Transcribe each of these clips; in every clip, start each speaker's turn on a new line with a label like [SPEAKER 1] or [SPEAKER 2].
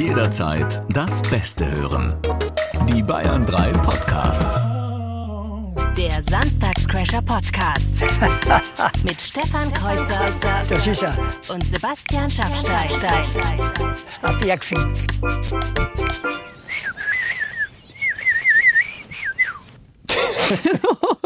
[SPEAKER 1] Jederzeit das Beste hören. Die Bayern 3 Podcasts.
[SPEAKER 2] Der Samstagscrasher Podcast. Mit Stefan Kreuzer
[SPEAKER 3] Das ist er.
[SPEAKER 2] und Sebastian Schaffstein.
[SPEAKER 3] Abjacksen.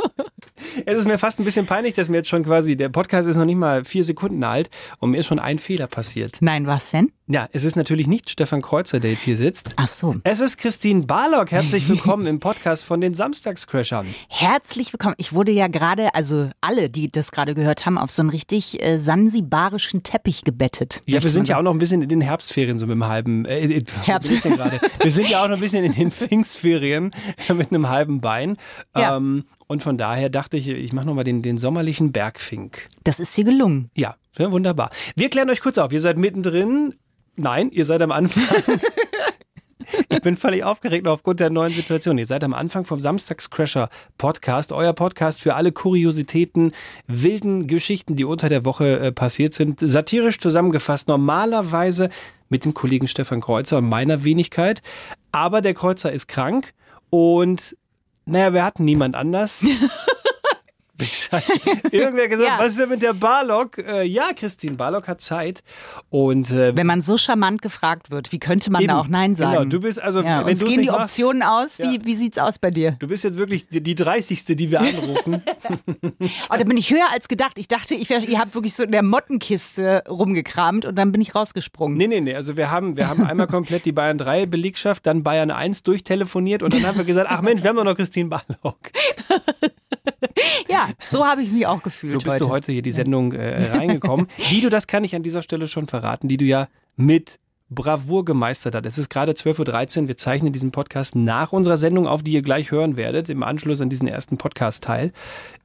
[SPEAKER 4] Es ist mir fast ein bisschen peinlich, dass mir jetzt schon quasi, der Podcast ist noch nicht mal vier Sekunden alt und mir ist schon ein Fehler passiert.
[SPEAKER 5] Nein, was denn?
[SPEAKER 4] Ja, es ist natürlich nicht Stefan Kreuzer, der jetzt hier sitzt.
[SPEAKER 5] Ach so.
[SPEAKER 4] Es ist Christine Barlock. Herzlich willkommen im Podcast von den Samstagscrashern.
[SPEAKER 5] Herzlich willkommen. Ich wurde ja gerade, also alle, die das gerade gehört haben, auf so einen richtig äh, sansibarischen Teppich gebettet.
[SPEAKER 4] Ja, wir sind ja auch noch ein bisschen in den Herbstferien, so mit einem halben. Äh, äh,
[SPEAKER 5] Herbst.
[SPEAKER 4] Wir sind ja auch noch ein bisschen in den Pfingstferien mit einem halben Bein.
[SPEAKER 5] Ja.
[SPEAKER 4] Ähm, und von daher dachte ich, ich mache nochmal den, den sommerlichen Bergfink.
[SPEAKER 5] Das ist dir gelungen.
[SPEAKER 4] Ja, ja, wunderbar. Wir klären euch kurz auf. Ihr seid mittendrin. Nein, ihr seid am Anfang. Ich bin völlig aufgeregt aufgrund der neuen Situation. Ihr seid am Anfang vom Samstagscrasher Podcast, euer Podcast für alle Kuriositäten, wilden Geschichten, die unter der Woche äh, passiert sind. Satirisch zusammengefasst, normalerweise mit dem Kollegen Stefan Kreuzer und meiner Wenigkeit. Aber der Kreuzer ist krank und naja, wir hatten niemand anders. Irgendwer gesagt,
[SPEAKER 5] Ja.
[SPEAKER 4] was ist denn mit der Barlock? Äh, ja, Christine Barlock hat Zeit. Und äh,
[SPEAKER 5] Wenn man so charmant gefragt wird, wie könnte man
[SPEAKER 4] Eben.
[SPEAKER 5] da auch Nein sagen?
[SPEAKER 4] Genau, du bist also,
[SPEAKER 5] ja,
[SPEAKER 4] wenn
[SPEAKER 5] gehen die
[SPEAKER 4] machst-
[SPEAKER 5] Optionen aus. Wie,
[SPEAKER 4] Ja.
[SPEAKER 5] wie sieht's aus bei dir?
[SPEAKER 4] du bist jetzt wirklich die, die 30. die wir anrufen.
[SPEAKER 5] Oh, da bin ich höher als gedacht. Ich dachte, ich wär, ihr habt wirklich so in der Mottenkiste rumgekramt und dann bin ich rausgesprungen.
[SPEAKER 4] nee, nee, nee. Also wir haben, wir haben einmal komplett die Bayern 3 Belegschaft, dann Bayern 1 durchtelefoniert und dann haben wir gesagt, ach Mensch, wir haben doch noch Christine Barlock.
[SPEAKER 5] Ja, so habe ich mich auch gefühlt
[SPEAKER 4] So bist
[SPEAKER 5] heute.
[SPEAKER 4] du heute hier die Sendung äh, reingekommen. Die du, das kann ich an dieser Stelle schon verraten, die du ja mit Bravour gemeistert hast. Es ist gerade 12.13 Uhr. Wir zeichnen diesen Podcast nach unserer Sendung auf, die ihr gleich hören werdet, im Anschluss an diesen ersten Podcast-Teil.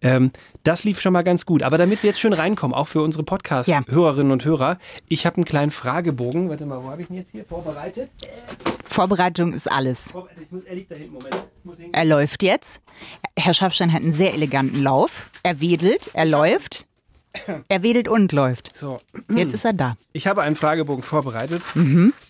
[SPEAKER 4] Ähm, das lief schon mal ganz gut. Aber damit wir jetzt schön reinkommen, auch für unsere Podcast-Hörerinnen und Hörer, ich habe einen kleinen Fragebogen. Warte mal, wo habe ich ihn jetzt hier vorbereitet?
[SPEAKER 5] Vorbereitung ist alles.
[SPEAKER 4] Er
[SPEAKER 5] Er läuft jetzt. Herr Schaffstein hat einen sehr eleganten Lauf. Er wedelt, er läuft. Er wedelt und läuft.
[SPEAKER 4] So.
[SPEAKER 5] Jetzt ist er da.
[SPEAKER 4] Ich habe einen Fragebogen vorbereitet,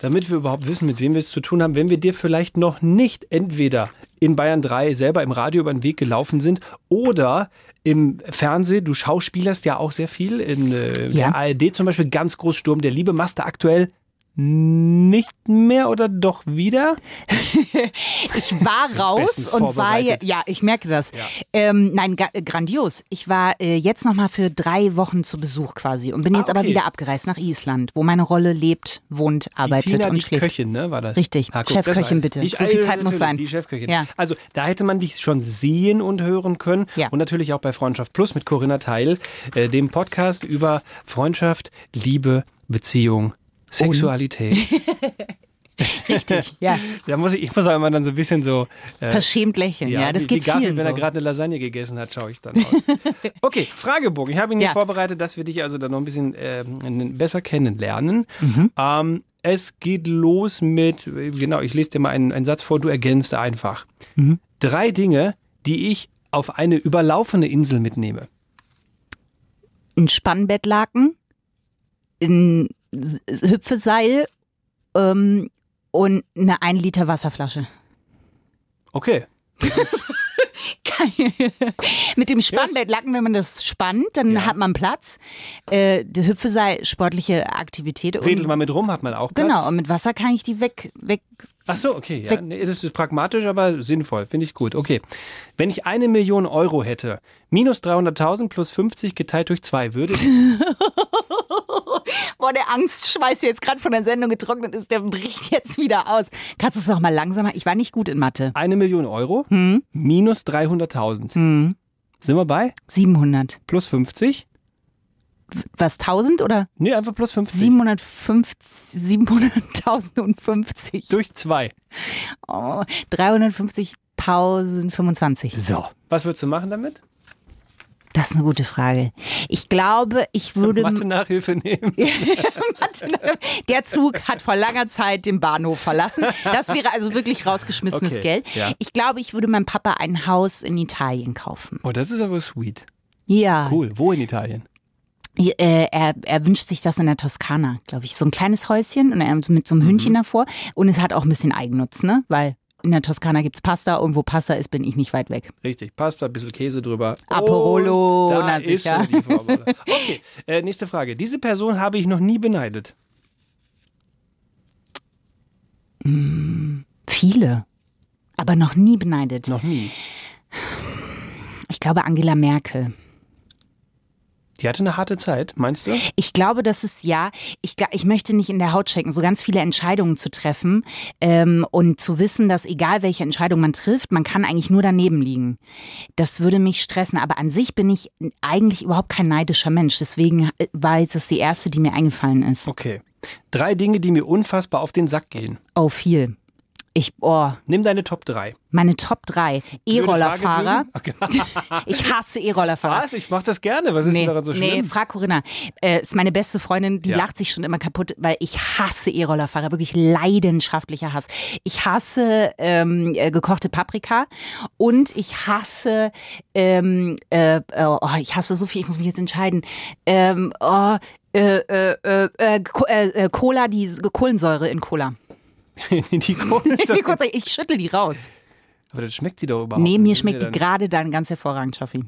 [SPEAKER 4] damit wir überhaupt wissen, mit wem wir es zu tun haben. Wenn wir dir vielleicht noch nicht entweder in Bayern 3 selber im Radio über den Weg gelaufen sind oder im Fernsehen, du schauspielerst ja auch sehr viel, in äh,
[SPEAKER 5] Ja.
[SPEAKER 4] der ARD zum Beispiel, ganz groß Sturm der Liebe, machst du aktuell nicht mehr oder doch wieder?
[SPEAKER 5] Ich war raus und war ja, ich merke das. Ähm, nein, grandios. Ich war äh, jetzt noch mal für drei Wochen zu Besuch quasi und bin jetzt aber
[SPEAKER 4] okay.
[SPEAKER 5] wieder abgereist nach Island, wo meine Rolle lebt, wohnt, arbeitet
[SPEAKER 4] die Tina,
[SPEAKER 5] und
[SPEAKER 4] die
[SPEAKER 5] schläft.
[SPEAKER 4] Köchin, ne, war das?
[SPEAKER 5] Richtig.
[SPEAKER 4] guck,
[SPEAKER 5] Chefköchin
[SPEAKER 4] das
[SPEAKER 5] bitte.
[SPEAKER 4] Die,
[SPEAKER 5] So viel Zeit muss sein.
[SPEAKER 4] Die Chefköchin.
[SPEAKER 5] Ja.
[SPEAKER 4] Also da hätte man dich schon sehen und hören können.
[SPEAKER 5] Ja.
[SPEAKER 4] Und natürlich auch bei Freundschaft Plus mit Corinna Teil, äh, dem Podcast über Freundschaft, Liebe, Beziehung, Sexualität.
[SPEAKER 5] Richtig, ja.
[SPEAKER 4] Da muss ich, ich muss auch immer dann so ein bisschen so. Äh,
[SPEAKER 5] Verschämt lächeln, ja, das
[SPEAKER 4] wie,
[SPEAKER 5] geht
[SPEAKER 4] wie Garfield,
[SPEAKER 5] vielen
[SPEAKER 4] wenn er
[SPEAKER 5] so.
[SPEAKER 4] gerade eine Lasagne gegessen hat, schaue ich dann aus. Okay, Fragebogen. Ich habe ihn hier
[SPEAKER 5] Ja.
[SPEAKER 4] vorbereitet, dass wir dich also dann noch ein bisschen ähm, besser kennenlernen.
[SPEAKER 5] Mhm.
[SPEAKER 4] Ähm, es geht los mit, äh, genau, ich lese dir mal einen, einen Satz vor, du ergänzt einfach.
[SPEAKER 5] Mhm.
[SPEAKER 4] Drei Dinge, die ich auf eine überlaufene Insel mitnehme.
[SPEAKER 5] Ein Spannbettlaken, ein Hüpfeseil ähm, und eine 1 Liter Wasserflasche.
[SPEAKER 4] Okay.
[SPEAKER 5] Mit dem Spannbettlaken, wenn man das spannt, dann hat man Platz. Äh, der Hüpfeseil, sportliche Aktivität.
[SPEAKER 4] Wedelt man mit rum, hat man auch Platz.
[SPEAKER 5] genau, und mit Wasser kann ich die weg, weg.
[SPEAKER 4] Ach so, okay. Ja. Nee, das ist pragmatisch, aber sinnvoll. Finde ich gut. Okay. Wenn ich eine Million Euro hätte, minus 300.000 plus 50 geteilt durch zwei, würde ich
[SPEAKER 5] Boah, der Angstschweiß, der jetzt gerade von der Sendung getrocknet ist, der bricht jetzt wieder aus. Kannst du es noch mal langsamer? Ich war nicht gut in Mathe.
[SPEAKER 4] eine Million Euro
[SPEAKER 5] Hm?
[SPEAKER 4] minus 300.000. Sind wir bei?
[SPEAKER 5] 700.
[SPEAKER 4] Plus 50?
[SPEAKER 5] Was, 1000 oder?
[SPEAKER 4] Nee, einfach plus 50.
[SPEAKER 5] 750, 700.050.
[SPEAKER 4] Durch zwei.
[SPEAKER 5] Oh, 350.025.
[SPEAKER 4] So. Was würdest du machen damit?
[SPEAKER 5] Das ist eine gute Frage. Ich glaube, ich würde.
[SPEAKER 4] Mathe-Nachhilfe nehmen.
[SPEAKER 5] Mathe- Der Zug hat vor langer Zeit den Bahnhof verlassen. Das wäre also wirklich rausgeschmissenes
[SPEAKER 4] Okay,
[SPEAKER 5] Geld.
[SPEAKER 4] ja.
[SPEAKER 5] Ich glaube, ich würde meinem Papa ein Haus in Italien kaufen.
[SPEAKER 4] Oh, das ist aber sweet.
[SPEAKER 5] Ja.
[SPEAKER 4] Cool. Wo in Italien?
[SPEAKER 5] Äh, er, er wünscht sich das in der Toskana, glaube ich. So ein kleines Häuschen und er mit so einem Hündchen davor. Und es hat auch ein bisschen Eigennutz, ne? Weil in der Toskana gibt's Pasta und wo Pasta ist, bin ich nicht weit weg.
[SPEAKER 4] Richtig, Pasta, ein bisschen Käse drüber.
[SPEAKER 5] Aperolo,
[SPEAKER 4] Und da
[SPEAKER 5] na sicher.
[SPEAKER 4] die. Okay, äh, nächste Frage. Diese Person habe ich noch nie beneidet.
[SPEAKER 5] Viele. Aber noch nie beneidet.
[SPEAKER 4] Noch nie.
[SPEAKER 5] Ich glaube Angela Merkel.
[SPEAKER 4] Die hatte eine harte Zeit, meinst du?
[SPEAKER 5] Ich glaube, das ist ja, ich, ich möchte nicht in der Haut stecken, so ganz viele Entscheidungen zu treffen ähm, und zu wissen, dass egal welche Entscheidung man trifft, man kann eigentlich nur daneben liegen. Das würde mich stressen, aber an sich bin ich eigentlich überhaupt kein neidischer Mensch. Deswegen äh, war jetzt das die erste, die mir eingefallen ist.
[SPEAKER 4] Okay. Drei Dinge, die mir unfassbar auf den Sack gehen.
[SPEAKER 5] Oh, viel. Ich, oh,
[SPEAKER 4] Nimm deine Top 3.
[SPEAKER 5] meine Top 3. E-Rollerfahrer.
[SPEAKER 4] Okay.
[SPEAKER 5] Ich hasse E-Rollerfahrer.
[SPEAKER 4] Was? Ich mach das gerne. Was ist denn daran so
[SPEAKER 5] nee,
[SPEAKER 4] schlimm?
[SPEAKER 5] frag Corinna. Äh, ist meine beste Freundin, die
[SPEAKER 4] Ja.
[SPEAKER 5] lacht sich schon immer kaputt, weil ich hasse E-Rollerfahrer, wirklich leidenschaftlicher Hass. Ich hasse ähm, äh, gekochte Paprika und ich hasse, ähm, äh, äh, oh, ich hasse so viel, ich muss mich jetzt entscheiden. Ähm, oh, äh, äh, äh, Cola, die Kohlensäure in Cola.
[SPEAKER 4] die Kohlensäure.
[SPEAKER 5] Ich schüttel die raus.
[SPEAKER 4] Aber das schmeckt die doch überhaupt
[SPEAKER 5] Nee, mir schmeckt die
[SPEAKER 4] dann-
[SPEAKER 5] gerade dann ganz hervorragend, Schaffi.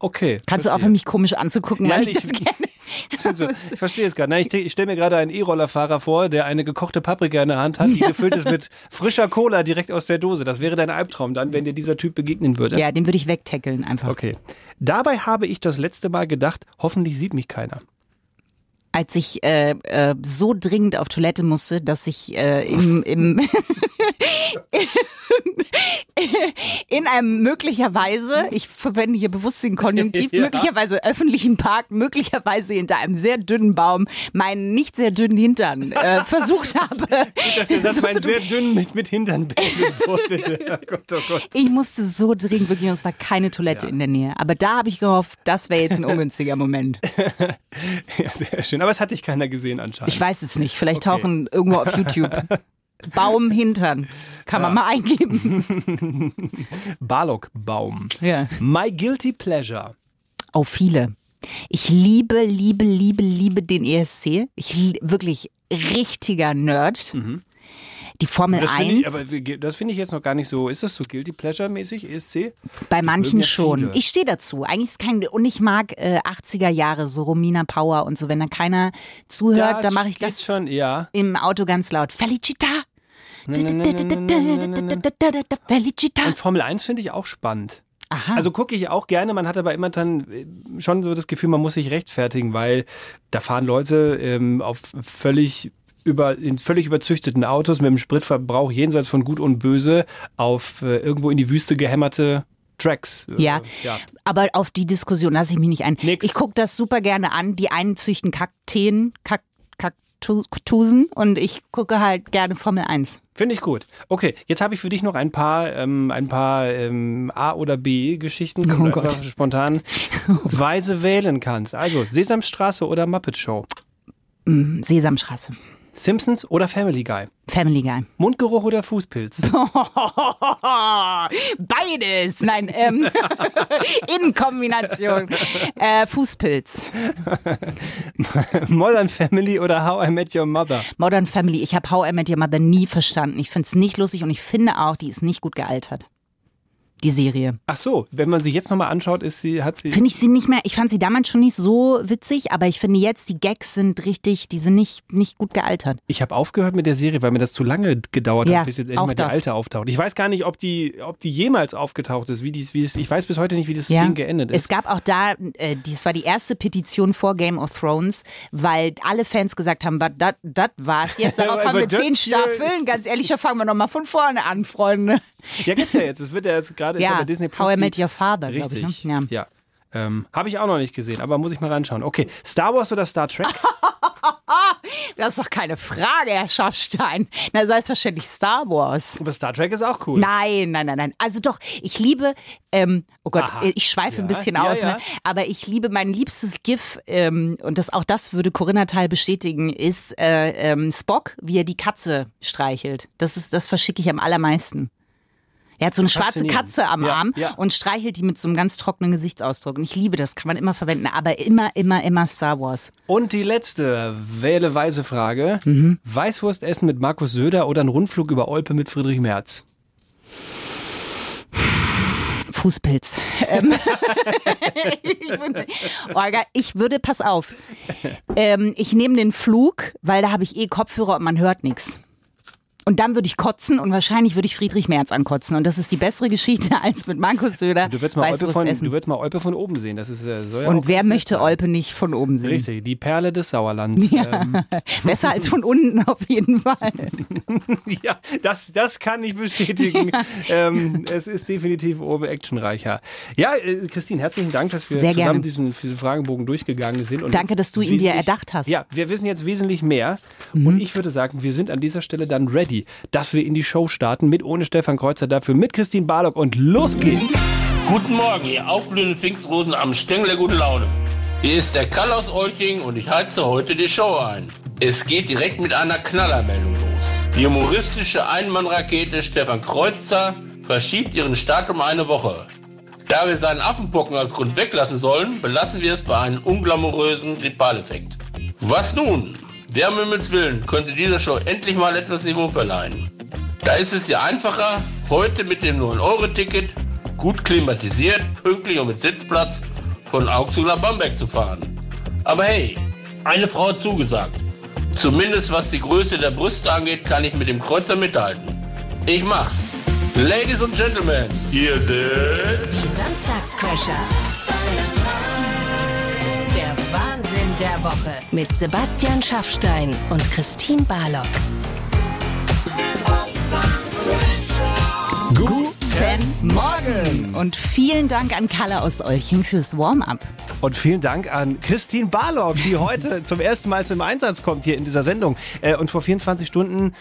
[SPEAKER 4] Okay.
[SPEAKER 5] Kannst du
[SPEAKER 4] verstehe.
[SPEAKER 5] aufhören, mich komisch anzugucken, weil ich
[SPEAKER 4] ich-
[SPEAKER 5] das gerne.
[SPEAKER 4] So, ich verstehe es gerade. Nein, Ich, ich stelle mir gerade einen E-Rollerfahrer vor, der eine gekochte Paprika in der Hand hat, die gefüllt ist mit frischer Cola direkt aus der Dose. Das wäre dein Albtraum dann, wenn dir dieser Typ begegnen würde.
[SPEAKER 5] Ja, den würde ich wegtackeln einfach.
[SPEAKER 4] Okay. Dabei habe ich das letzte Mal gedacht, hoffentlich sieht mich keiner.
[SPEAKER 5] Als ich äh, äh, so dringend auf Toilette musste, dass ich äh, im, im in einem möglicherweise, ich verwende hier bewusst den Konjunktiv,
[SPEAKER 4] Ja.
[SPEAKER 5] möglicherweise öffentlichen Park, möglicherweise hinter einem sehr dünnen Baum, meinen nicht sehr dünnen Hintern äh, versucht habe.
[SPEAKER 4] Dass der Satz
[SPEAKER 5] so
[SPEAKER 4] mein sehr dünn mit, mit Hintern wurde. Oh Gott, oh Gott.
[SPEAKER 5] ich musste so dringend, wirklich, und es war keine Toilette
[SPEAKER 4] Ja.
[SPEAKER 5] in der Nähe. Aber da habe ich gehofft, das wäre jetzt ein ungünstiger Moment.
[SPEAKER 4] Ja, sehr schön. Aber es hat dich keiner gesehen anscheinend.
[SPEAKER 5] Ich weiß es nicht. Vielleicht
[SPEAKER 4] Okay.
[SPEAKER 5] tauchen irgendwo auf YouTube. Baum Hintern. Kann man mal eingeben.
[SPEAKER 4] Barlock-Baum.
[SPEAKER 5] Ja.
[SPEAKER 4] My Guilty Pleasure.
[SPEAKER 5] Oh, viele. Ich liebe, liebe, liebe, liebe den ESC. Ich li- wirklich richtiger Nerd. Die Formel.
[SPEAKER 4] Das finde
[SPEAKER 5] 1.
[SPEAKER 4] ich, aber das finde ich jetzt noch gar nicht so. Ist das so Guilty Pleasure-mäßig, ESC?
[SPEAKER 5] Bei manchen
[SPEAKER 4] ja
[SPEAKER 5] schon.
[SPEAKER 4] viele.
[SPEAKER 5] Ich stehe dazu. Eigentlich ist kein und ich mag äh, 80er Jahre so Romina Power und so. Wenn da keiner zuhört, dann mache ich das
[SPEAKER 4] schon, ja.
[SPEAKER 5] im Auto ganz laut. Felicita. Felicita.
[SPEAKER 4] Und Formel 1 finde ich auch spannend.
[SPEAKER 5] Aha.
[SPEAKER 4] Also gucke ich auch gerne, man hat aber immer dann äh, schon so das Gefühl, man muss sich rechtfertigen, weil da fahren Leute ähm, auf völlig über, in völlig überzüchteten Autos mit einem Spritverbrauch jenseits von Gut und Böse auf äh, irgendwo in die Wüste gehämmerte Tracks. Äh,
[SPEAKER 5] Ja.
[SPEAKER 4] ja.
[SPEAKER 5] Aber auf die Diskussion lasse ich mich nicht ein.
[SPEAKER 4] Nix.
[SPEAKER 5] Ich gucke das super gerne an. Die einen züchten Kakteen, Kak Kaktusen und ich gucke halt gerne Formel 1.
[SPEAKER 4] Finde ich gut. Okay, jetzt habe ich für dich noch ein paar, ähm, ein paar ähm, A- oder B-Geschichten, die
[SPEAKER 5] Oh
[SPEAKER 4] du
[SPEAKER 5] Gott.
[SPEAKER 4] spontan weise wählen kannst. Also Sesamstraße oder Muppet Show,
[SPEAKER 5] Sesamstraße.
[SPEAKER 4] Simpsons oder Family Guy,
[SPEAKER 5] Family Guy.
[SPEAKER 4] Mundgeruch oder Fußpilz,
[SPEAKER 5] Beides. Nein, ähm, in Kombination. Äh, Fußpilz.
[SPEAKER 4] Modern Family oder How I Met Your Mother.
[SPEAKER 5] Modern Family. Ich habe How I Met Your Mother nie verstanden. Ich finde es nicht lustig und ich finde auch, die ist nicht gut gealtert. Die Serie.
[SPEAKER 4] Ach so, wenn man sie jetzt nochmal anschaut, ist sie, hat sie.
[SPEAKER 5] Finde ich sie nicht mehr, ich fand sie damals schon nicht so witzig, aber ich finde jetzt, die Gags sind richtig, die sind nicht, nicht gut gealtert.
[SPEAKER 4] Ich habe aufgehört mit der Serie, weil mir das zu lange gedauert
[SPEAKER 5] Ja,
[SPEAKER 4] hat, bis jetzt endlich mal die alte auftaucht. Ich weiß gar nicht, ob die, ob die jemals aufgetaucht ist. Wie dies, wie es, ich weiß bis heute nicht, wie das
[SPEAKER 5] Ja.
[SPEAKER 4] Ding geendet ist.
[SPEAKER 5] Es gab auch da, äh, das war die erste Petition vor Game of Thrones, weil alle Fans gesagt haben, das war's jetzt. Darauf
[SPEAKER 4] Aber
[SPEAKER 5] haben wir zehn Staffeln. Ganz ehrlich, da fangen wir nochmal von vorne an, Freunde.
[SPEAKER 4] Ja, gibt's ja jetzt. Es wird ja jetzt gerade ja bei Disney Plus.
[SPEAKER 5] How I Met Your Father, glaube ich.
[SPEAKER 4] Richtig.
[SPEAKER 5] Ne? Ja.
[SPEAKER 4] ja. Ähm, Habe ich auch noch nicht gesehen, aber muss ich mal reinschauen. Okay, Star Wars oder Star Trek?
[SPEAKER 5] Das ist doch keine Frage, Herr Schaffstein. Na, selbstverständlich Star Wars.
[SPEAKER 4] aber Star Trek ist auch cool.
[SPEAKER 5] Nein, nein, nein, nein. Also doch, ich liebe, ähm, oh Gott,
[SPEAKER 4] Aha.
[SPEAKER 5] ich schweife
[SPEAKER 4] Ja,
[SPEAKER 5] ein bisschen
[SPEAKER 4] ja,
[SPEAKER 5] aus,
[SPEAKER 4] ja.
[SPEAKER 5] Ne? aber ich liebe mein liebstes GIF, ähm, und das auch das würde Corinna Teil bestätigen, ist äh, ähm, Spock, wie er die Katze streichelt. Das ist, das verschicke ich am allermeisten. Er hat so eine schwarze. Katze am
[SPEAKER 4] Ja,
[SPEAKER 5] Arm
[SPEAKER 4] ja.
[SPEAKER 5] und streichelt die mit so einem ganz trockenen Gesichtsausdruck. Und ich liebe das, kann man immer verwenden, aber immer, immer, immer Star Wars.
[SPEAKER 4] Und die letzte wähle-weise Frage.
[SPEAKER 5] Mhm.
[SPEAKER 4] Weißwurst essen mit Markus Söder oder ein Rundflug über Olpe mit Friedrich Merz?
[SPEAKER 5] Fußpilz. Ähm, ich, würde, Olga, ich würde, pass auf, ähm, ich nehme den Flug, weil da habe ich eh Kopfhörer und man hört nichts. Und dann würde ich kotzen und wahrscheinlich würde ich Friedrich Merz ankotzen. Und das ist die bessere Geschichte als mit Markus Söder
[SPEAKER 4] Du würdest mal, Olpe von, du würdest mal Olpe von oben sehen. Das ist, äh, soll ja
[SPEAKER 5] und wer möchte
[SPEAKER 4] sein.
[SPEAKER 5] Olpe nicht von oben sehen?
[SPEAKER 4] Richtig, die Perle des Sauerlands. Ja, ähm,
[SPEAKER 5] Besser als von unten auf jeden Fall.
[SPEAKER 4] ja das, das kann ich bestätigen. Ähm, es ist definitiv oben actionreicher. Ja, äh, Christine, herzlichen Dank, dass wir
[SPEAKER 5] Sehr
[SPEAKER 4] zusammen
[SPEAKER 5] gerne.
[SPEAKER 4] diesen, diesen Fragenbogen durchgegangen sind. Und
[SPEAKER 5] Danke, dass du ihn dir erdacht hast. Mhm.
[SPEAKER 4] Ja, wir wissen jetzt wesentlich mehr. Und ich würde sagen, wir sind an dieser Stelle dann ready, dass wir in die Show starten. Mit ohne Stefan Kreuzer dafür, mit Christine Barlock und los geht's.
[SPEAKER 6] Guten Morgen, ihr aufblühenden Pfingstrosen am Stängel der guten Laune. Hier ist der Kall aus Euching und ich heize heute die Show ein. Es geht direkt mit einer Knallermeldung los. Die humoristische Einmannrakete Stefan Kreuzer verschiebt ihren Start um eine Woche. Da wir seinen Affenpocken als Grund weglassen sollen, belassen wir es bei einem unglamourösen Grippaleffekt. Was nun? Wer um Himmels Willen könnte dieser Show endlich mal etwas Niveau verleihen? Da ist es ja einfacher, heute mit dem 9-Euro-Ticket, gut klimatisiert, pünktlich und mit Sitzplatz, von Augsburg nach Bamberg zu fahren. Aber hey, eine Frau hat zugesagt. Zumindest was die Größe der Brüste angeht, kann ich mit dem Kreuzer mithalten. Ich mach's. Ladies und Gentlemen, hier der...
[SPEAKER 2] Die Samstagscrasher. Der Woche. Mit Sebastian Schaffstein und Christine Barlock.
[SPEAKER 5] Guten Morgen. Und vielen Dank an Kalle aus Olching fürs Warm-up.
[SPEAKER 4] Und vielen Dank an Christine Barlock, die heute zum ersten Mal zum Einsatz kommt hier in dieser Sendung. Äh, Und vor 24 Stunden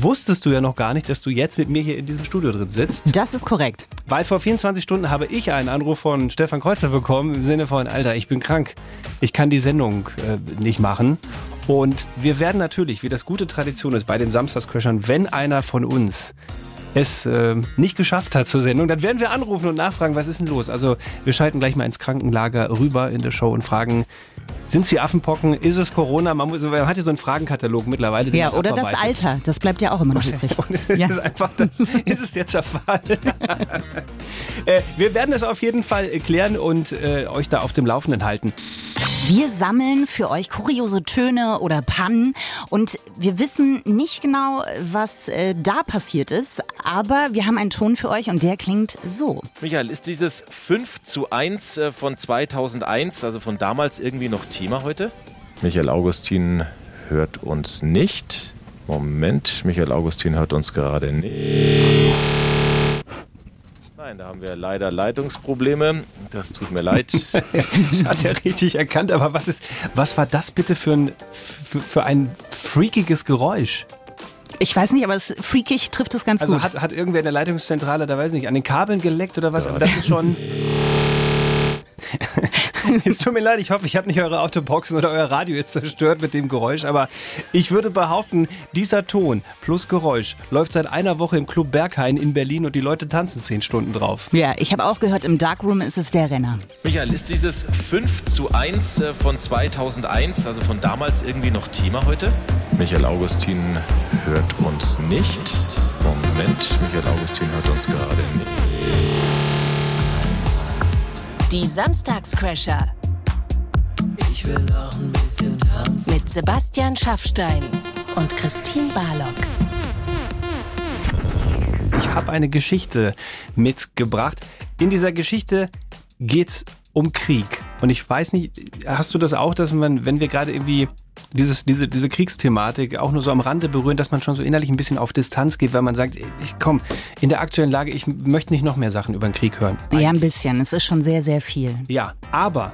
[SPEAKER 4] wusstest du ja noch gar nicht, dass du jetzt mit mir hier in diesem Studio drin sitzt.
[SPEAKER 5] Das ist korrekt.
[SPEAKER 4] Weil vor 24 Stunden habe ich einen Anruf von Stefan Kreuzer bekommen im Sinne von, Alter, ich bin krank. Ich kann die Sendung äh, nicht machen. Und wir werden natürlich, wie das gute Tradition ist bei den Samstagscrashern, wenn einer von uns es äh, nicht geschafft hat zur Sendung, dann werden wir anrufen und nachfragen, was ist denn los? Also wir schalten gleich mal ins Krankenlager rüber in der Show und fragen, sind sie Affenpocken? Ist es Corona? Man, muss, man hat ja so einen Fragenkatalog mittlerweile.
[SPEAKER 5] Ja, oder das. Alter. Das bleibt ja auch immer noch übrig.
[SPEAKER 4] Und es
[SPEAKER 5] Ja.
[SPEAKER 4] ist einfach das, ist es der Zerfall. äh, wir werden es auf jeden Fall klären und äh, euch da auf dem Laufenden halten.
[SPEAKER 5] Wir sammeln für euch kuriose Töne oder Pannen und wir wissen nicht genau, was äh, da passiert ist, aber wir haben einen Ton für euch und der klingt so.
[SPEAKER 7] Michael, ist dieses 5 zu 1 äh, von 2001, also von damals, irgendwie noch Thema heute? Michael Augustin hört uns nicht. Moment, Michael Augustin hört uns gerade nicht. Nein, da haben wir leider Leitungsprobleme. Das tut mir leid.
[SPEAKER 4] Das hat er richtig erkannt, aber was ist, was war das bitte für ein, für, für ein freakiges Geräusch?
[SPEAKER 5] Ich weiß nicht, aber es freakig trifft es ganz
[SPEAKER 4] Also
[SPEAKER 5] gut.
[SPEAKER 4] hat, hat irgendwer in der Leitungszentrale, da weiß ich nicht, an den Kabeln geleckt oder was? Aber das ist schon. es tut mir leid, ich hoffe, ich habe nicht eure Autoboxen oder euer Radio jetzt zerstört mit dem Geräusch, aber ich würde behaupten, dieser Ton plus Geräusch läuft seit einer Woche im Club Berghain in Berlin und die Leute tanzen zehn Stunden drauf.
[SPEAKER 5] ja, ich habe auch gehört, im Darkroom ist es der Renner.
[SPEAKER 7] Michael, ist dieses 5 zu 1 äh, von 2001, also von damals, irgendwie noch Thema heute? Michael Augustin hört uns nicht. Moment, Michael Augustin hört uns gerade nicht.
[SPEAKER 2] Die Samstagscrasher. Mit Sebastian Schaffstein und Christine Barlock.
[SPEAKER 4] Ich habe eine Geschichte mitgebracht. In dieser Geschichte geht's um Krieg. Und ich weiß nicht, hast du das auch, dass man, wenn wir gerade irgendwie dieses, diese, diese Kriegsthematik auch nur so am Rande berühren, dass man schon so innerlich ein bisschen auf Distanz geht, weil man sagt, ich komm, in der aktuellen Lage, ich möchte nicht noch mehr Sachen über den Krieg hören.
[SPEAKER 5] Ja, ein bisschen. Es ist schon sehr, sehr viel.
[SPEAKER 4] Ja, aber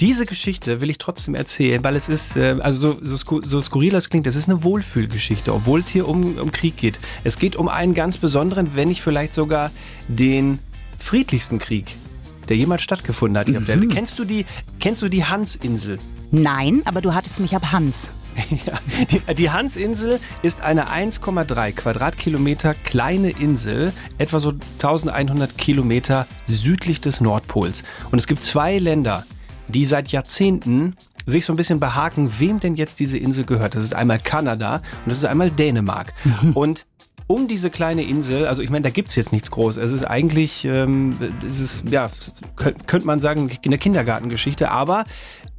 [SPEAKER 4] diese Geschichte will ich trotzdem erzählen, weil es ist, äh, also so, so, so skurril das klingt, es ist eine Wohlfühlgeschichte, obwohl es hier um, um Krieg geht. Es geht um einen ganz besonderen, wenn nicht vielleicht sogar den friedlichsten Krieg, der jemals stattgefunden hat hier auf der Welt. Kennst du die, kennst du die Hansinsel?
[SPEAKER 5] Nein, aber du hattest mich ab Hans.
[SPEAKER 4] Ja, die, die Hansinsel ist eine 1,3 Quadratkilometer kleine Insel, etwa so 1100 Kilometer südlich des Nordpols. Und es gibt zwei Länder, die seit Jahrzehnten sich so ein bisschen behaken, wem denn jetzt diese Insel gehört. Das ist einmal Kanada und das ist einmal Dänemark. Und um diese kleine Insel, also ich meine, da gibt's jetzt nichts groß. Es ist eigentlich, ähm, es ist, ja, kö- könnte man sagen, eine Kindergartengeschichte, aber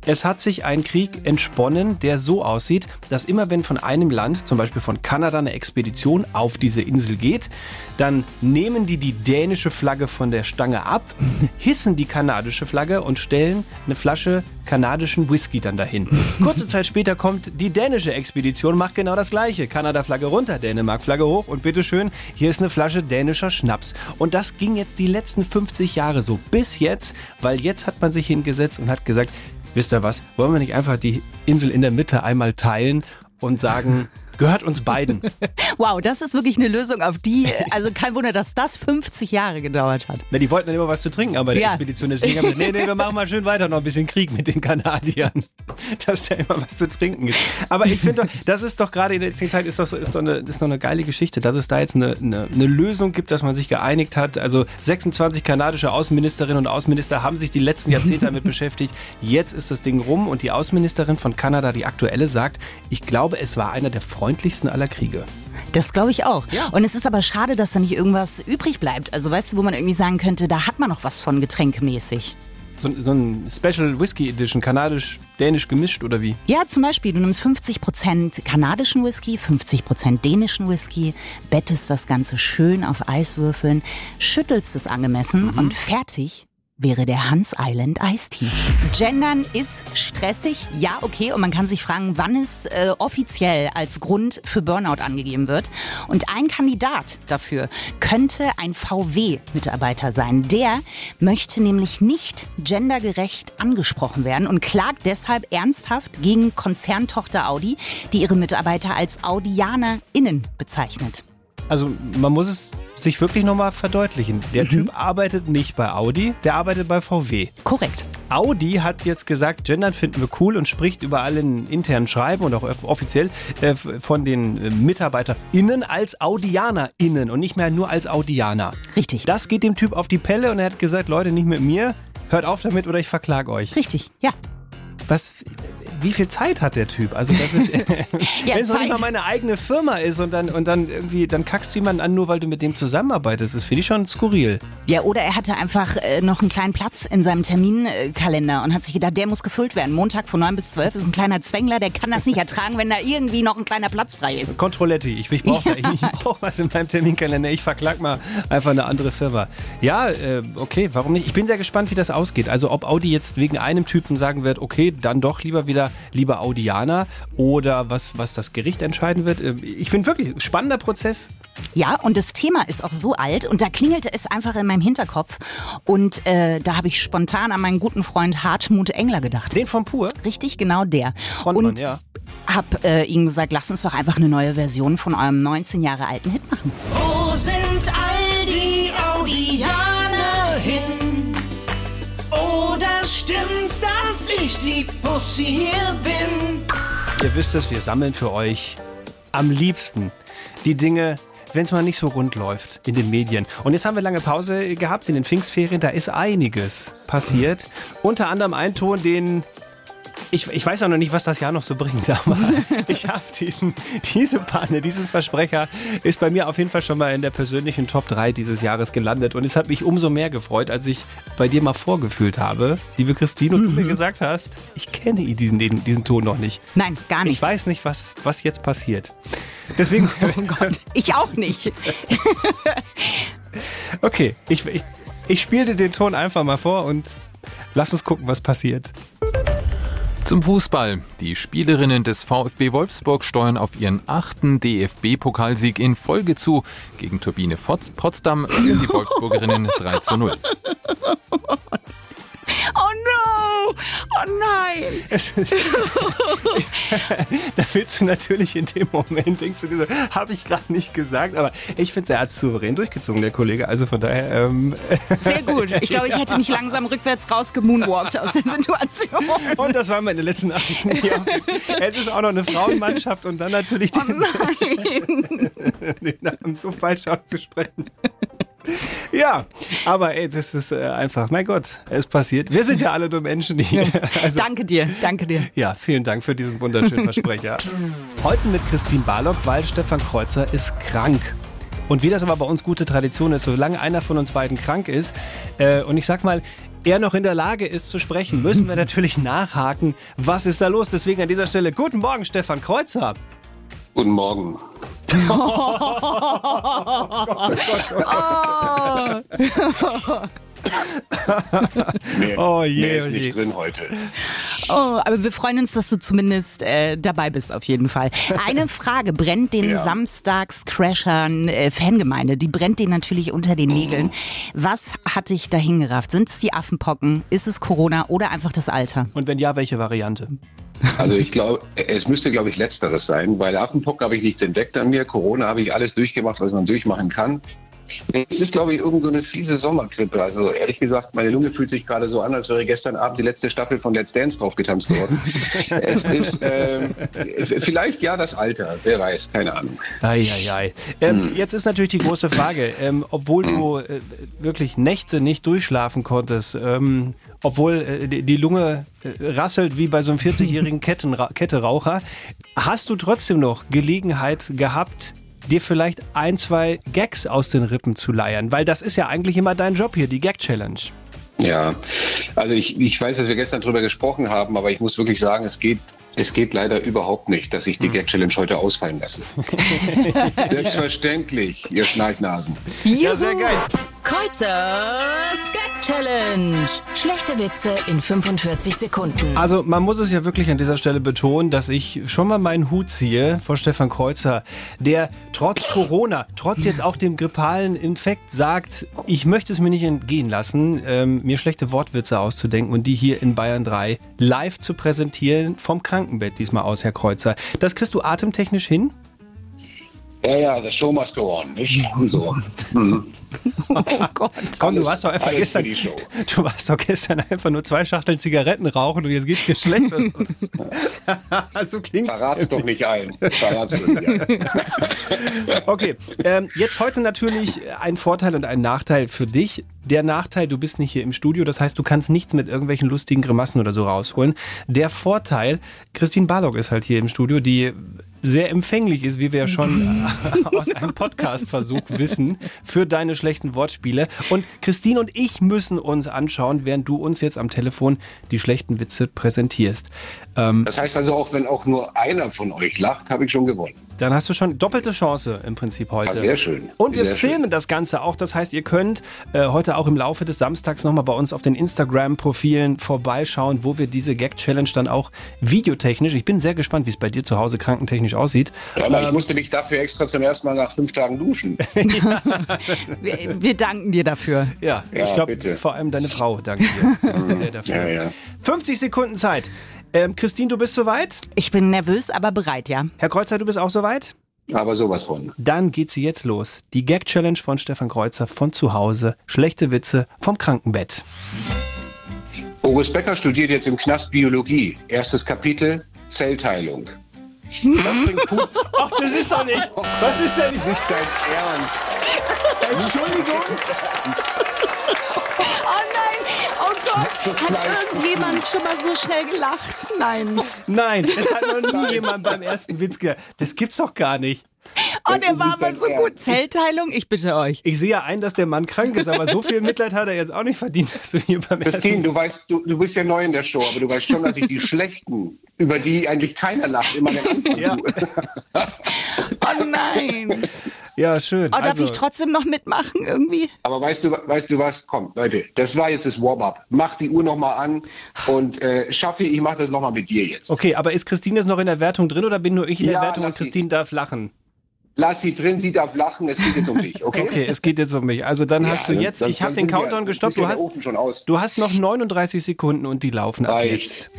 [SPEAKER 4] es hat sich ein Krieg entsponnen, der so aussieht, dass immer wenn von einem Land, zum Beispiel von Kanada, eine Expedition auf diese Insel geht, dann nehmen die die dänische Flagge von der Stange ab, hissen die kanadische Flagge und stellen eine Flasche kanadischen Whisky dann dahin. Kurze Zeit später kommt die dänische Expedition, macht genau das gleiche. Kanada-Flagge runter, Dänemark-Flagge hoch und bitteschön, hier ist eine Flasche dänischer Schnaps. Und das ging jetzt die letzten 50 Jahre so bis jetzt, weil jetzt hat man sich hingesetzt und hat gesagt, wisst ihr was, wollen wir nicht einfach die Insel in der Mitte einmal teilen und sagen, gehört uns beiden.
[SPEAKER 5] Wow, das ist wirklich eine Lösung, auf die, also kein Wunder, dass das 50 Jahre gedauert hat.
[SPEAKER 4] Na, die wollten dann immer was zu trinken bei der
[SPEAKER 5] Ja.
[SPEAKER 4] Expedition. Deswegen haben wir gesagt, nee, nee, wir machen mal schön weiter noch ein bisschen Krieg mit den Kanadiern. Dass da immer was zu trinken gibt. Aber ich finde, doch, das ist doch gerade in der jetzigen Zeit ist doch, so- ist doch, eine, ist doch eine geile Geschichte, dass es da jetzt eine, eine, eine Lösung gibt, dass man sich geeinigt hat. Also 26 kanadische Außenministerinnen und Außenminister haben sich die letzten Jahrzehnte damit beschäftigt. Jetzt ist das Ding rum und die Außenministerin von Kanada, die aktuelle, sagt, ich glaube, es war einer der freundlichsten aller Kriege.
[SPEAKER 5] Das glaube ich auch. Und es ist aber schade, dass da nicht irgendwas übrig bleibt. Also weißt du, wo man irgendwie sagen könnte, da hat man noch was von getränkmäßig.
[SPEAKER 4] So, so ein Special Whisky Edition, kanadisch-dänisch gemischt oder wie?
[SPEAKER 5] Ja, zum Beispiel, du nimmst 50% kanadischen Whisky, 50% dänischen Whisky, bettest das Ganze schön auf Eiswürfeln, schüttelst es angemessen und fertig wäre der Hans Island Eistee. Gendern ist stressig, ja, okay. Und man kann sich fragen, wann es äh, offiziell als Grund für Burnout angegeben wird. Und ein Kandidat dafür könnte ein VW-Mitarbeiter sein. Der möchte nämlich nicht gendergerecht angesprochen werden und klagt deshalb ernsthaft gegen Konzerntochter Audi, die ihre Mitarbeiter als AudianerInnen bezeichnet.
[SPEAKER 4] Also man muss es sich wirklich nochmal verdeutlichen. Der Typ arbeitet nicht bei Audi, der arbeitet bei VW.
[SPEAKER 5] Korrekt.
[SPEAKER 4] Audi hat jetzt gesagt, Gendern finden wir cool und spricht über allen internen Schreiben und auch off- offiziell äh, von den äh, MitarbeiterInnen als AudianerInnen und nicht mehr nur als Audianer.
[SPEAKER 5] Richtig.
[SPEAKER 4] Das geht dem Typ auf die Pelle und er hat gesagt, Leute, nicht mit mir, hört auf damit oder ich verklag euch.
[SPEAKER 5] Richtig, ja.
[SPEAKER 4] Was, wie viel Zeit hat der Typ? Also das ist,
[SPEAKER 5] Ja,
[SPEAKER 4] wenn es noch nicht mal meine eigene Firma ist und dann, und dann irgendwie, dann kackst du jemanden an, nur weil du mit dem zusammenarbeitest. Das finde ich schon skurril.
[SPEAKER 5] Ja, oder er hatte einfach äh, noch einen kleinen Platz in seinem Terminkalender und hat sich gedacht, der muss gefüllt werden. Montag von 9 bis 12 ist ein kleiner Zwängler, der kann das nicht ertragen, wenn da irgendwie noch ein kleiner Platz frei ist.
[SPEAKER 4] Controletti, ich, ich brauche ich, ich brauch was in meinem Terminkalender. Ich verklag mal einfach eine andere Firma. Ja, äh, okay, warum nicht? Ich bin sehr gespannt, wie das ausgeht. Also ob Audi jetzt wegen einem Typen sagen wird, okay, dann doch lieber wieder lieber Audianer oder was, was das Gericht entscheiden wird. Äh, Ich finde wirklich, spannender Prozess.
[SPEAKER 5] Ja, und das Thema ist auch so alt und da klingelte es einfach in meinem Hinterkopf. Und äh, da habe ich spontan an meinen guten Freund Hartmut Engler gedacht.
[SPEAKER 4] Den von Pur.
[SPEAKER 5] Richtig, genau der.
[SPEAKER 4] Frontmann,
[SPEAKER 5] und
[SPEAKER 4] ja.
[SPEAKER 5] hab äh, ihm gesagt, lass uns doch einfach eine neue Version von eurem 19 Jahre alten Hit machen.
[SPEAKER 8] Wo sind all ich die Pussy hier bin?
[SPEAKER 4] Ihr wisst es, wir sammeln für euch am liebsten die Dinge, wenn es mal nicht so rund läuft in den Medien. Und jetzt haben wir lange Pause gehabt in den Pfingstferien, da ist einiges passiert. Unter anderem ein Ton, den ich, ich weiß auch noch nicht, was das Jahr noch so bringt, aber ich habe diesen, diese Panne, diesen Versprecher ist bei mir auf jeden Fall schon mal in der persönlichen Top 3 dieses Jahres gelandet. Und es hat mich umso mehr gefreut, als ich bei dir mal vorgefühlt habe, liebe Christine, und du mir gesagt hast, ich kenne diesen, diesen, Ton noch nicht.
[SPEAKER 5] Nein, gar nicht.
[SPEAKER 4] Ich weiß nicht, was, was jetzt passiert. Deswegen,
[SPEAKER 5] Oh Gott, ich auch nicht.
[SPEAKER 4] okay, ich, ich, ich spiele dir den Ton einfach mal vor und lass uns gucken, was passiert.
[SPEAKER 9] Zum Fußball. Die Spielerinnen des VfB Wolfsburg steuern auf ihren achten DFB-Pokalsieg in Folge zu. Gegen Turbine Fotz- Potsdam die Wolfsburgerinnen 3 zu 0.
[SPEAKER 5] Oh no! Oh nein.
[SPEAKER 4] da willst du natürlich in dem Moment, denkst du dir so, habe ich gerade nicht gesagt, aber ich finde, er hat souverän durchgezogen, der Kollege. Also von daher. Ähm,
[SPEAKER 5] Sehr gut. Ich glaube, ich hätte mich langsam rückwärts rausgemoonwalkt aus der Situation.
[SPEAKER 4] Und das waren meine letzten Nachrichten. Es ist auch noch eine Frauenmannschaft und dann natürlich
[SPEAKER 5] Oh
[SPEAKER 4] den,
[SPEAKER 5] nein.
[SPEAKER 4] den Namen so falsch auszusprechen. Ja, aber ey, das ist äh, einfach, mein Gott, es passiert. Wir sind ja alle nur Menschen, die. Also,
[SPEAKER 5] Danke dir, danke dir.
[SPEAKER 4] ja, vielen Dank für diesen wunderschönen Versprecher. Heute mit Christine Barlock, weil Stefan Kreuzer ist krank. Und wie das aber bei uns gute Tradition ist, solange einer von uns beiden krank ist, äh, und ich sag mal, er noch in der Lage ist zu sprechen, müssen wir natürlich nachhaken, was ist da los. Deswegen an dieser Stelle, guten Morgen, Stefan Kreuzer.
[SPEAKER 10] Guten Morgen. Mehr,
[SPEAKER 4] Oh je,
[SPEAKER 10] mehr ist
[SPEAKER 4] oh je.
[SPEAKER 10] nicht drin heute.
[SPEAKER 5] Oh, aber wir freuen uns, dass du zumindest äh, dabei bist, auf jeden Fall. Eine Frage brennt den
[SPEAKER 10] Ja.
[SPEAKER 5] Samstags-Crashern äh, Fangemeinde, die brennt denen natürlich unter den Nägeln. Was hat dich dahin gerafft? Sind es die Affenpocken? Ist es Corona oder einfach das Alter?
[SPEAKER 4] Und wenn ja, welche Variante?
[SPEAKER 10] Also ich glaube, es müsste, glaube ich, letzteres sein. Der Affenpock habe ich nichts entdeckt an mir. Corona habe ich alles durchgemacht, was man durchmachen kann. Es ist, glaube ich, irgend so eine fiese Sommergrippe. Also ehrlich gesagt, meine Lunge fühlt sich gerade so an, als wäre gestern Abend die letzte Staffel von Let's Dance drauf getanzt worden. es ist ähm, vielleicht ja das Alter, wer weiß, keine Ahnung.
[SPEAKER 4] Eieiei. Ähm,
[SPEAKER 10] Hm.
[SPEAKER 4] Jetzt ist natürlich die große Frage, ähm, obwohl du äh, wirklich Nächte nicht durchschlafen konntest, ähm, obwohl äh, die, die Lunge äh, rasselt wie bei so einem 40-jährigen Kettenra Ketteraucher, hast du trotzdem noch Gelegenheit gehabt, dir vielleicht ein, zwei Gags aus den Rippen zu leiern? Weil das ist ja eigentlich immer dein Job hier, die Gag-Challenge.
[SPEAKER 10] Ja, also ich, ich weiß, dass wir gestern drüber gesprochen haben, aber ich muss wirklich sagen, es geht, es geht leider überhaupt nicht, dass ich die Gag Challenge heute ausfallen lasse. Selbstverständlich, ihr Schnarchnasen.
[SPEAKER 4] Ja, sehr geil.
[SPEAKER 2] Kreuzers Gag Challenge. Schlechte Witze in 45 Sekunden.
[SPEAKER 4] Also man muss es ja wirklich an dieser Stelle betonen, dass ich schon mal meinen Hut ziehe vor Stefan Kreuzer, der trotz Corona, trotz jetzt auch dem grippalen Infekt sagt, ich möchte es mir nicht entgehen lassen, ähm, mir schlechte Wortwitze auszudenken und die hier in Bayern 3 live zu präsentieren vom Krankenbett diesmal aus, Herr Kreuzer. Das kriegst du atemtechnisch hin?
[SPEAKER 10] Ja, ja, the show must go on, nicht? Und so. Hm.
[SPEAKER 5] Oh Gott.
[SPEAKER 4] Komm, du warst doch einfach gestern,
[SPEAKER 10] für die Show.
[SPEAKER 4] du warst doch gestern einfach nur zwei Schachteln Zigaretten rauchen und jetzt geht's dir schlecht. so klingt's.
[SPEAKER 10] Verrat's doch nicht ein. Verrat's doch nicht ein.
[SPEAKER 4] Okay, ähm, jetzt heute natürlich ein Vorteil und ein Nachteil für dich. Der Nachteil, du bist nicht hier im Studio, das heißt, du kannst nichts mit irgendwelchen lustigen Grimassen oder so rausholen. Der Vorteil, Christine Barlock ist halt hier im Studio, die sehr empfänglich ist, wie wir ja schon äh, aus einem Podcast-Versuch wissen, für deine schlechten Wortspiele. Und Christine und ich müssen uns anschauen, während du uns jetzt am Telefon die schlechten Witze präsentierst. Ähm,
[SPEAKER 10] Das heißt also, auch wenn auch nur einer von euch lacht, habe ich schon gewonnen.
[SPEAKER 4] Dann hast du schon doppelte Chance im Prinzip heute.
[SPEAKER 10] Ah, sehr schön.
[SPEAKER 4] Und wir
[SPEAKER 10] Sehr
[SPEAKER 4] filmen
[SPEAKER 10] schön.
[SPEAKER 4] das Ganze auch. Das heißt, ihr könnt äh, heute auch im Laufe des Samstags nochmal bei uns auf den Instagram-Profilen vorbeischauen, wo wir diese Gag-Challenge dann auch videotechnisch, ich bin sehr gespannt, wie es bei dir zu Hause krankentechnisch aussieht.
[SPEAKER 10] Ja, aber ich musste mich dafür extra zum ersten Mal nach fünf Tagen duschen.
[SPEAKER 5] Wir, wir danken dir dafür.
[SPEAKER 4] Ja,
[SPEAKER 10] Ja,
[SPEAKER 4] ich glaube,
[SPEAKER 10] bitte.
[SPEAKER 4] vor allem deine Frau, danke dir sehr dafür.
[SPEAKER 10] Ja, ja.
[SPEAKER 4] 50 Sekunden Zeit. Ähm, Christine, du bist soweit?
[SPEAKER 5] Ich bin nervös, aber bereit, ja.
[SPEAKER 4] Herr Kreuzer, du bist auch soweit?
[SPEAKER 10] Aber sowas von.
[SPEAKER 4] Dann geht sie jetzt los. Die Gag-Challenge von Stefan Kreuzer von zu Hause. Schlechte Witze vom Krankenbett.
[SPEAKER 10] Boris Becker studiert jetzt im Knast Biologie. Erstes Kapitel, Zellteilung. Das bringt Put
[SPEAKER 4] Ach, das ist doch nicht. Was ist denn?
[SPEAKER 10] nicht dein Ernst.
[SPEAKER 4] Entschuldigung?
[SPEAKER 5] Oh nein, oh Gott. Hat irgendjemand schon mal so schnell gelacht? Nein.
[SPEAKER 4] Nein, es hat noch nie jemand beim ersten Witz gehört. Das gibt's doch gar nicht.
[SPEAKER 5] Oh, der war aber so gut. Zellteilung, ich bitte euch.
[SPEAKER 4] Ich sehe ja ein, dass der Mann krank ist, aber so viel Mitleid hat er jetzt auch nicht verdient, dass du hier beim
[SPEAKER 10] Christine,
[SPEAKER 4] ersten...
[SPEAKER 10] du weißt, du, du bist ja neu in der Show, aber du weißt schon, dass ich die schlechten, über die eigentlich keiner lacht, immer den Anfang
[SPEAKER 4] Ja.
[SPEAKER 10] tue.
[SPEAKER 5] Oh nein.
[SPEAKER 4] Ja, schön.
[SPEAKER 5] Oh, darf
[SPEAKER 4] Also,
[SPEAKER 5] ich trotzdem noch mitmachen irgendwie?
[SPEAKER 10] Aber weißt du, weißt du was? Komm, Leute, das war jetzt das Warm-up. Mach die Uhr nochmal an und äh, Schaffi, ich mach das nochmal mit dir jetzt.
[SPEAKER 4] Okay, aber ist Christine jetzt noch in der Wertung drin oder bin nur ich in der
[SPEAKER 10] Ja,
[SPEAKER 4] Wertung und. Christine darf lachen?
[SPEAKER 10] Lass sie drin, sie darf lachen, es geht jetzt um dich, okay?
[SPEAKER 4] Okay, es geht jetzt um mich. Also dann
[SPEAKER 10] Ja,
[SPEAKER 4] hast du jetzt,
[SPEAKER 10] dann-
[SPEAKER 4] ich habe den
[SPEAKER 10] wir-
[SPEAKER 4] Countdown
[SPEAKER 10] dann
[SPEAKER 4] gestoppt, du hast, du hast noch 39 Sekunden und die laufen ab jetzt.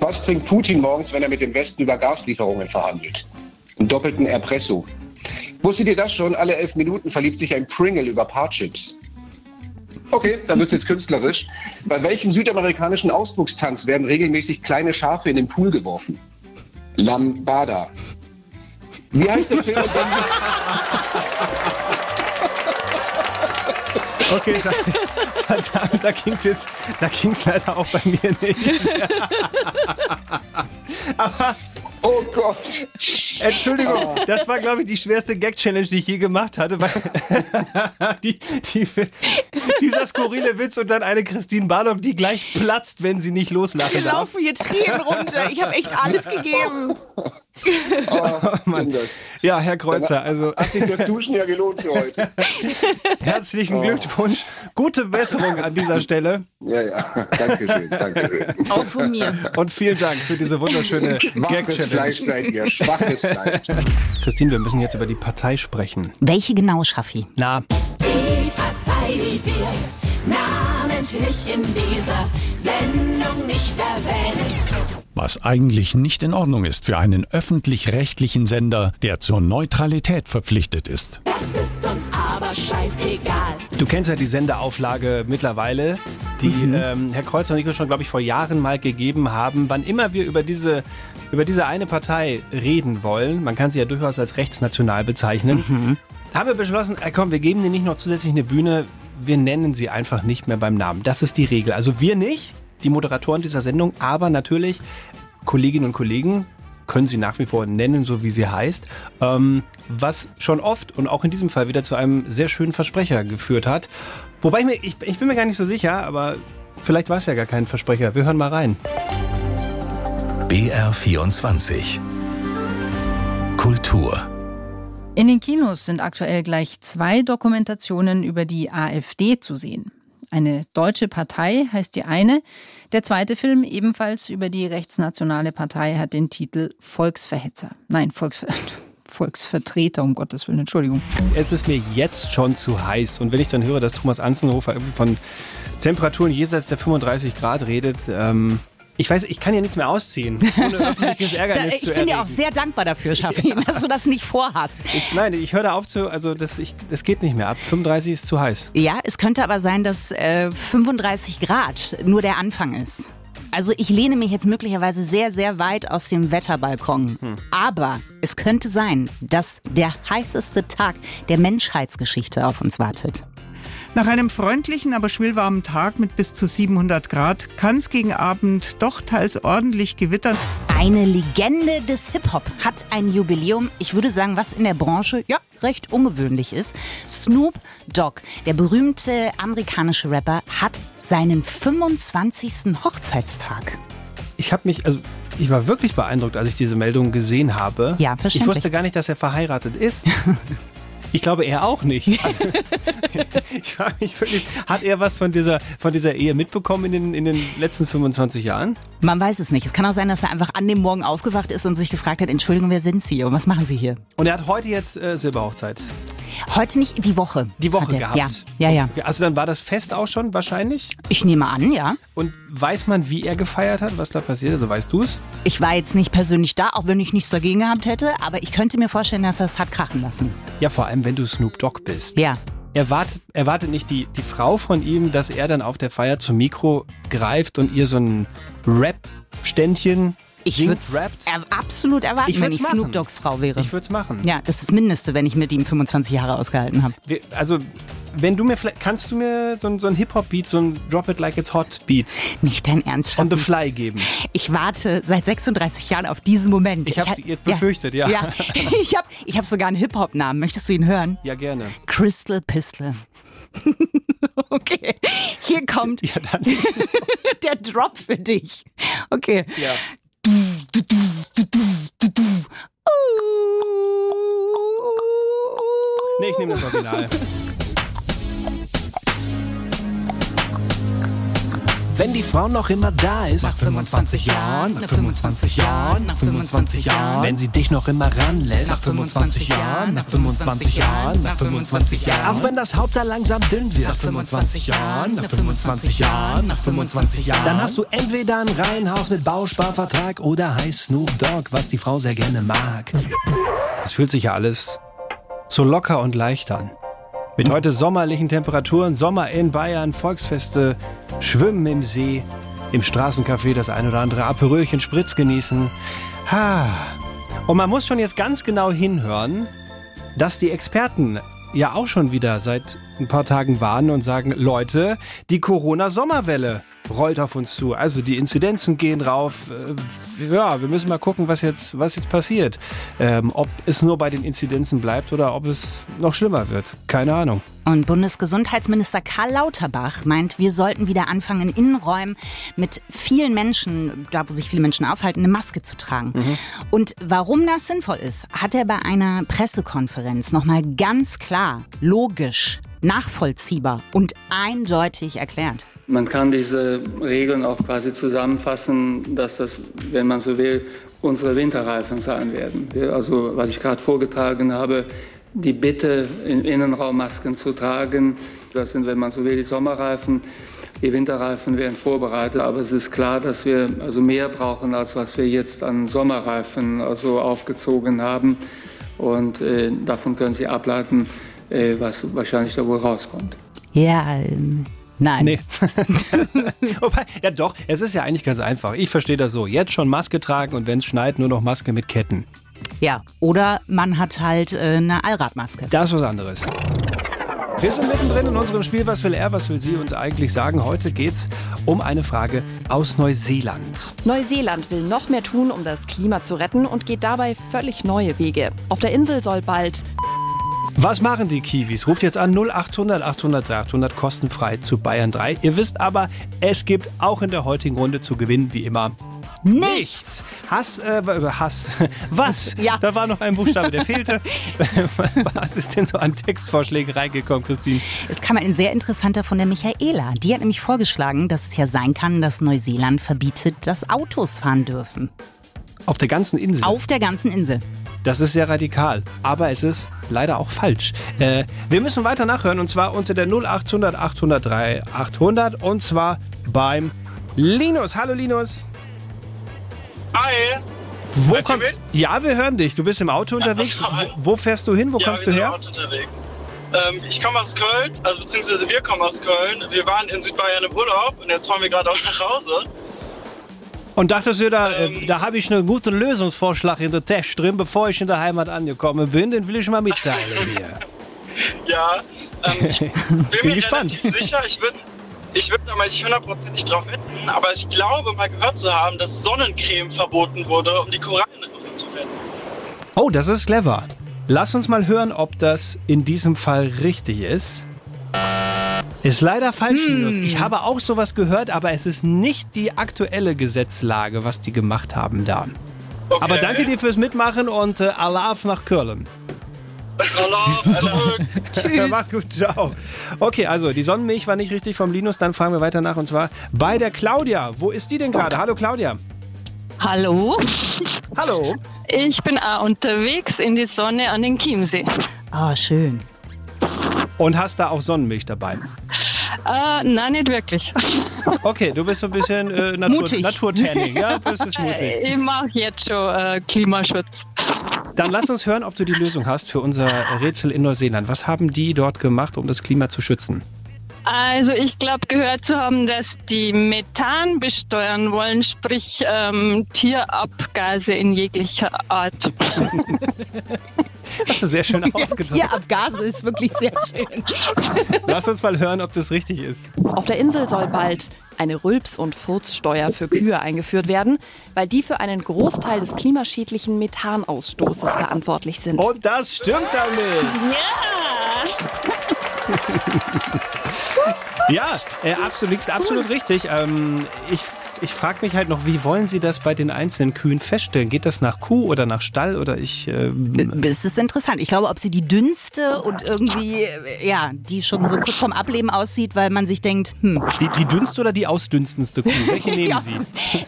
[SPEAKER 10] Was trinkt Putin morgens, wenn er mit dem Westen über Gaslieferungen verhandelt? Einen doppelten Erpresso. Wusstet ihr das schon? Alle elf Minuten verliebt sich ein Pringle über Parchips. Okay, dann wird's jetzt künstlerisch. Bei welchem südamerikanischen Ausdruckstanz werden regelmäßig kleine Schafe in den Pool geworfen? Lambada. Wie heißt der Film? dem
[SPEAKER 4] Da, da ging's jetzt, da ging's leider auch bei mir nicht. Aber
[SPEAKER 10] Oh Gott.
[SPEAKER 4] Entschuldigung, das war, glaube ich, die schwerste Gag-Challenge, die ich je gemacht hatte. Weil die, die, dieser skurrile Witz und dann eine Christine Barlock, die gleich platzt, wenn sie nicht loslachen
[SPEAKER 5] Wir
[SPEAKER 4] darf.
[SPEAKER 5] laufen hier Tränen runter. Ich habe echt alles gegeben.
[SPEAKER 10] Oh, Mann.
[SPEAKER 4] Ja, Herr Kreuzer, also
[SPEAKER 10] Hat sich das Duschen ja gelohnt für heute.
[SPEAKER 4] herzlichen Glückwunsch. Gute Besserung an dieser Stelle.
[SPEAKER 10] Ja, ja. Dankeschön, Dankeschön.
[SPEAKER 5] Auch von mir.
[SPEAKER 4] Und vielen Dank für diese wunderschöne
[SPEAKER 10] Schwaches
[SPEAKER 4] Gag-Challenge.
[SPEAKER 10] Fleisch seid ihr, schwaches Fleisch.
[SPEAKER 4] Christine, wir müssen jetzt über die Partei sprechen.
[SPEAKER 5] Welche genau, Schaffi?
[SPEAKER 4] Na,
[SPEAKER 2] Die Partei, die wir namentlich in dieser Sendung nicht erwähnen.
[SPEAKER 11] Was eigentlich nicht in Ordnung ist für einen öffentlich-rechtlichen Sender, der zur Neutralität verpflichtet ist.
[SPEAKER 2] Das ist uns aber scheißegal.
[SPEAKER 4] Du kennst ja die Sendeauflage mittlerweile, die ähm, Herr Kreuzer und ich uns schon, glaube ich, vor Jahren mal gegeben haben. Wann immer wir über diese, über diese eine Partei reden wollen, man kann sie ja durchaus als rechtsnational bezeichnen, haben wir beschlossen, äh, komm, wir geben denen nicht noch zusätzlich eine Bühne, wir nennen sie einfach nicht mehr beim Namen. Das ist die Regel. Also wir nicht, die Moderatoren dieser Sendung, aber natürlich Kolleginnen und Kollegen können sie nach wie vor nennen, so wie sie heißt, ähm, was schon oft und auch in diesem Fall wieder zu einem sehr schönen Versprecher geführt hat. Wobei ich, mir, ich, ich bin mir gar nicht so sicher, aber vielleicht war es ja gar kein Versprecher. Wir hören mal rein.
[SPEAKER 1] BR24 Kultur
[SPEAKER 12] In den Kinos sind aktuell gleich zwei Dokumentationen über die AfD zu sehen. Eine deutsche Partei heißt die eine. Der zweite Film, ebenfalls über die rechtsnationale Partei, hat den Titel Volksverhetzer. Nein, Volksver Volksvertreter, um Gottes Willen, Entschuldigung.
[SPEAKER 4] Es ist mir jetzt schon zu heiß. Und wenn ich dann höre, dass Thomas Anzenhofer von Temperaturen jenseits der 35 Grad redet, ähm, ich weiß, ich kann ja nichts mehr ausziehen, ohne öffentliches Ärgernis
[SPEAKER 5] ich bin
[SPEAKER 4] erregen.
[SPEAKER 5] dir auch sehr dankbar dafür, Schaffi, dass du das nicht vorhast.
[SPEAKER 4] Ich, nein, ich höre da auf zu, also das, ich, das geht nicht mehr ab. 35 ist zu heiß.
[SPEAKER 5] Ja, es könnte aber sein, dass äh, 35 Grad nur der Anfang ist. Also ich lehne mich jetzt möglicherweise sehr, sehr weit aus dem Wetterbalkon. Aber es könnte sein, dass der heißeste Tag der Menschheitsgeschichte auf uns wartet.
[SPEAKER 13] Nach einem freundlichen, aber schwülwarmen Tag mit bis zu 700 Grad kann es gegen Abend doch teils ordentlich gewittern.
[SPEAKER 5] Eine Legende des Hip-Hop hat ein Jubiläum, ich würde sagen, was in der Branche ja recht ungewöhnlich ist. Snoop Dogg, der berühmte amerikanische Rapper, hat seinen 25. Hochzeitstag.
[SPEAKER 4] Ich habe mich, also ich war wirklich beeindruckt, als ich diese Meldung gesehen habe.
[SPEAKER 5] Ja,
[SPEAKER 4] Ich
[SPEAKER 5] verständlich.
[SPEAKER 4] wusste gar nicht, dass er verheiratet ist. Ich glaube, er auch nicht. ich frage mich wirklich, hat er was von dieser, von dieser Ehe mitbekommen in den, in den letzten 25 Jahren?
[SPEAKER 5] Man weiß es nicht. Es kann auch sein, dass er einfach an dem Morgen aufgewacht ist und sich gefragt hat, Entschuldigung, wer sind Sie und was machen Sie hier?
[SPEAKER 4] Und er hat heute jetzt äh, Silberhochzeit.
[SPEAKER 5] Heute nicht, die Woche.
[SPEAKER 4] Die Woche gehabt.
[SPEAKER 5] Ja, ja, ja.
[SPEAKER 4] Okay, also dann war das Fest auch schon wahrscheinlich?
[SPEAKER 5] Ich nehme an, ja.
[SPEAKER 4] Und weiß man, wie er gefeiert hat, was da passiert? Also weißt du es?
[SPEAKER 5] Ich war jetzt nicht persönlich da, auch wenn ich nichts dagegen gehabt hätte, aber ich könnte mir vorstellen, dass er es hat krachen lassen.
[SPEAKER 4] Ja, vor allem, wenn du Snoop Dogg bist.
[SPEAKER 5] Ja.
[SPEAKER 4] Erwartet, erwartet nicht die, die Frau von ihm, dass er dann auf der Feier zum Mikro greift und ihr so ein Rap-Ständchen
[SPEAKER 5] Ich würde es er, absolut erwarten,
[SPEAKER 4] Ich
[SPEAKER 5] wenn ich
[SPEAKER 4] machen.
[SPEAKER 5] Snoop Doggs Frau wäre.
[SPEAKER 4] Ich würde es machen.
[SPEAKER 5] ja, das ist das Mindeste, wenn ich mit ihm 25 Jahre ausgehalten habe.
[SPEAKER 4] Also, wenn du mir vielleicht, kannst du mir so, ein- so ein Hip-Hop-Beat, so ein Drop It Like It's Hot Beat
[SPEAKER 5] Nicht dein Ernst,
[SPEAKER 4] on the fly geben?
[SPEAKER 5] Ich warte seit 36 Jahren auf diesen Moment.
[SPEAKER 4] Ich hab's
[SPEAKER 5] ha-
[SPEAKER 4] jetzt befürchtet, ja.
[SPEAKER 5] ja. Ich habe ich hab sogar einen Hip-Hop-Namen. Möchtest du ihn hören?
[SPEAKER 4] Ja, gerne.
[SPEAKER 5] Crystal Pistol. okay, hier kommt
[SPEAKER 4] Ja, dann.
[SPEAKER 5] der Drop für dich. Okay.
[SPEAKER 4] Ja. Nee, ich nehme das Original.
[SPEAKER 1] Wenn die Frau noch immer da ist.
[SPEAKER 8] Nach 25 Jahren, nach 25 Jahren, nach 25 Jahren.
[SPEAKER 1] Wenn sie dich noch immer ranlässt.
[SPEAKER 8] Nach 25 Jahren, nach 25 Jahren, nach 25 Jahren.
[SPEAKER 1] Auch wenn das Haupt da langsam dünn wird.
[SPEAKER 8] Nach 25 Jahren, nach 25 Jahren, nach 25 Jahren.
[SPEAKER 1] Dann hast du entweder ein Reihenhaus mit Bausparvertrag oder heiß Snoop Dogg, was die Frau sehr gerne mag.
[SPEAKER 4] Es fühlt sich ja alles so locker und leicht an. Mit heute sommerlichen Temperaturen, Sommer in Bayern, Volksfeste, Schwimmen im See, im Straßencafé das ein oder andere Aperölchen Spritz genießen. Ha. Und man muss schon jetzt ganz genau hinhören, dass die Experten ja auch schon wieder seit ein paar Tagen warnen und sagen, Leute, die Corona-Sommerwelle rollt auf uns zu. Also die Inzidenzen gehen rauf. Äh, Ja, wir müssen mal gucken, was jetzt, was jetzt passiert. Ähm, ob es nur bei den Inzidenzen bleibt oder ob es noch schlimmer wird. Keine Ahnung.
[SPEAKER 5] Und Bundesgesundheitsminister Karl Lauterbach meint, wir sollten wieder anfangen, in Innenräumen mit vielen Menschen, da wo sich viele Menschen aufhalten, eine Maske zu tragen. Und warum das sinnvoll ist, hat er bei einer Pressekonferenz nochmal ganz klar, logisch, nachvollziehbar und eindeutig erklärt.
[SPEAKER 14] Man kann diese Regeln auch quasi zusammenfassen, dass das, wenn man so will, unsere Winterreifen sein werden. Also, was ich gerade vorgetragen habe, die Bitte, im Innenraum Masken zu tragen, das sind, wenn man so will, die Sommerreifen. Die Winterreifen werden vorbereitet, aber es ist klar, dass wir also mehr brauchen, als was wir jetzt an Sommerreifen also aufgezogen haben. Und äh, davon können Sie ableiten, äh, was wahrscheinlich da wohl rauskommt.
[SPEAKER 5] Ja, ähm, nein.
[SPEAKER 4] Nee. Wobei, ja doch, es ist ja eigentlich ganz einfach. Ich verstehe das so. Jetzt schon Maske tragen und wenn es schneit, nur noch Maske mit Ketten.
[SPEAKER 5] Ja, oder man hat halt äh, eine Allradmaske.
[SPEAKER 4] Das ist was anderes. Wir sind mittendrin in unserem Spiel Was will er, was will sie uns eigentlich sagen? Heute geht's um eine Frage aus Neuseeland.
[SPEAKER 15] Neuseeland will noch mehr tun, um das Klima zu retten und geht dabei völlig neue Wege. Auf der Insel soll bald
[SPEAKER 4] Was machen die Kiwis? Ruft jetzt an 0800 800 300 kostenfrei zu Bayern 3. Ihr wisst aber, es gibt auch in der heutigen Runde zu gewinnen, wie immer, nichts. Hass, äh, Hass. Was?
[SPEAKER 5] Ja.
[SPEAKER 4] Da war noch ein Buchstabe, der fehlte. Was ist denn so an Textvorschlägen reingekommen, Christine?
[SPEAKER 5] Es kam ein sehr interessanter von der Michaela. Die hat nämlich vorgeschlagen, dass es ja sein kann, dass Neuseeland verbietet, dass Autos fahren dürfen.
[SPEAKER 4] Auf der ganzen Insel.
[SPEAKER 5] Auf der ganzen Insel.
[SPEAKER 4] Das ist sehr radikal, aber es ist leider auch falsch. Äh, wir müssen weiter nachhören und zwar unter der 0800 803 800 und zwar beim Linus. Hallo Linus.
[SPEAKER 16] Hi.
[SPEAKER 4] Wo
[SPEAKER 16] ihr
[SPEAKER 4] komm, ja, wir hören dich. Du bist im Auto unterwegs.
[SPEAKER 16] hi.
[SPEAKER 4] Wo, wo fährst du hin? Wo
[SPEAKER 16] ja,
[SPEAKER 4] kommst du her?
[SPEAKER 16] Auto unterwegs. Ähm, ich komme aus Köln, also beziehungsweise wir kommen aus Köln. Wir waren in Südbayern im Urlaub und jetzt fahren wir gerade auch nach Hause.
[SPEAKER 4] Und dachtest du, da, äh, da habe ich einen guten Lösungsvorschlag in der Tasche drin, bevor ich in der Heimat angekommen bin. Den will ich mal mitteilen hier.
[SPEAKER 16] Ja, ähm, ich bin,
[SPEAKER 4] bin
[SPEAKER 16] mir
[SPEAKER 4] gespannt.
[SPEAKER 16] sicher, ich würde ich würd da mal nicht hundertprozentig drauf wetten, aber ich glaube mal gehört zu haben, dass Sonnencreme verboten wurde, um die Korallenriffe zu retten.
[SPEAKER 4] Oh, das ist clever. Lass uns mal hören, ob das in diesem Fall richtig ist. Ist leider falsch,
[SPEAKER 5] Hm.
[SPEAKER 4] Linus. Ich habe auch sowas gehört, aber es ist nicht die aktuelle Gesetzlage, was die gemacht haben da. Aber danke dir fürs Mitmachen und äh, Allah nach Köln. Tschüss. Mach's gut, ciao. Okay, also die Sonnenmilch war nicht richtig vom Linus, dann fragen wir weiter nach und zwar bei der Claudia. Wo ist die denn gerade? Hallo Claudia.
[SPEAKER 17] Hallo.
[SPEAKER 4] Hallo.
[SPEAKER 17] Ich bin auch unterwegs in die Sonne an den Chiemsee.
[SPEAKER 5] Ah, schön.
[SPEAKER 4] Und hast da auch Sonnenmilch dabei?
[SPEAKER 17] Äh, nein, nicht wirklich.
[SPEAKER 4] Okay, du bist so ein bisschen äh, Natur,
[SPEAKER 17] Mutig.
[SPEAKER 4] Naturtanning, ja? Das ist mutig.
[SPEAKER 17] Ich mache jetzt schon äh, Klimaschutz.
[SPEAKER 4] Dann lass uns hören, ob du die Lösung hast für unser Rätsel in Neuseeland. Was haben die dort gemacht, um das Klima zu schützen?
[SPEAKER 17] Also ich glaube gehört zu haben, dass die Methan besteuern wollen, sprich ähm, Tierabgase in jeglicher Art.
[SPEAKER 4] Hast du sehr schön ausgedrückt.
[SPEAKER 5] Tierabgase ist wirklich sehr schön.
[SPEAKER 4] Lass uns mal hören, ob das richtig ist.
[SPEAKER 15] Auf der Insel soll bald eine Rülps- und Furzsteuer für Kühe eingeführt werden, weil die für einen Großteil des klimaschädlichen Methanausstoßes verantwortlich sind.
[SPEAKER 4] Und das stimmt damit. Ja, äh, absolut, absolut richtig. Ähm, ich ich frage mich halt noch, wie wollen Sie das bei den einzelnen Kühen feststellen? Geht das nach Kuh oder nach Stall oder ich. Äh,
[SPEAKER 5] Es ist interessant. Ich glaube, ob sie die dünnste und irgendwie, äh, ja, die schon so kurz vorm Ableben aussieht, weil man sich denkt, hm.
[SPEAKER 4] die, die dünnste oder die ausdünnendste Kuh? Welche nehmen Sie?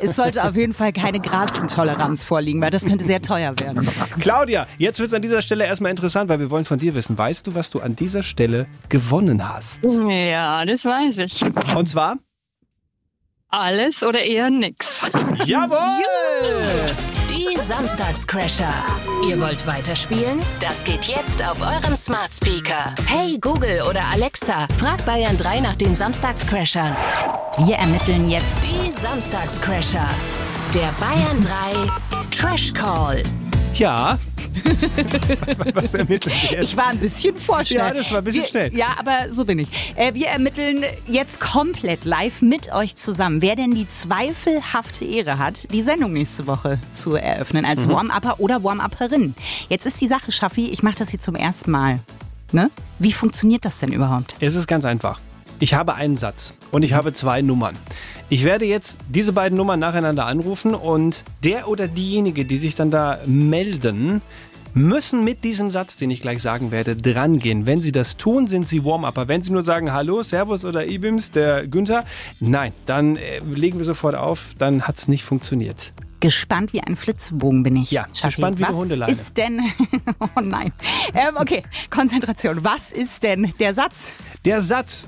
[SPEAKER 5] Es sollte auf jeden Fall keine Grasintoleranz vorliegen, weil das könnte sehr teuer werden.
[SPEAKER 4] Claudia, jetzt wird es an dieser Stelle erstmal interessant, weil wir wollen von dir wissen. Weißt du, was du an dieser Stelle gewonnen hast?
[SPEAKER 17] Ja, das weiß ich.
[SPEAKER 4] Und zwar?
[SPEAKER 17] Alles oder eher nix.
[SPEAKER 4] Jawohl!
[SPEAKER 2] Die Samstagscrasher. Ihr wollt weiterspielen? Das geht jetzt auf eurem Smart Speaker. Hey Google oder Alexa, frag Bayern 3 nach den Samstagscrashern.
[SPEAKER 5] Wir ermitteln jetzt
[SPEAKER 2] die Samstagscrasher. Der Bayern 3 Trash Call.
[SPEAKER 4] Ja. Was ermitteln wir jetzt?
[SPEAKER 5] Ich war ein bisschen vorschnell.
[SPEAKER 4] Ja, das war ein bisschen
[SPEAKER 5] wir,
[SPEAKER 4] schnell.
[SPEAKER 5] Ja, aber so bin ich. Äh, wir ermitteln jetzt komplett live mit euch zusammen, wer denn die zweifelhafte Ehre hat, die Sendung nächste Woche zu eröffnen als
[SPEAKER 4] Mhm.
[SPEAKER 5] Warm-Upper oder Warm-Upperin. Jetzt ist die Sache, Schaffi, ich mache das hier zum ersten Mal. Ne? Wie funktioniert das denn überhaupt?
[SPEAKER 4] Es ist ganz einfach. Ich habe einen Satz und ich habe zwei Nummern. Ich werde jetzt diese beiden Nummern nacheinander anrufen und der oder diejenige, die sich dann da melden, müssen mit diesem Satz, den ich gleich sagen werde, drangehen. Wenn sie das tun, sind sie Warm-Upper. Wenn sie nur sagen Hallo, Servus oder Ibims, der Günther, nein, dann äh, legen wir sofort auf, dann hat es nicht funktioniert.
[SPEAKER 5] Gespannt wie ein Flitzebogen bin ich.
[SPEAKER 4] Ja,
[SPEAKER 5] Schaffi.
[SPEAKER 4] gespannt wie eine
[SPEAKER 5] Was
[SPEAKER 4] Hundeleine.
[SPEAKER 5] ist denn. Oh nein. Ähm, okay, Konzentration. Was ist denn der Satz?
[SPEAKER 4] Der Satz,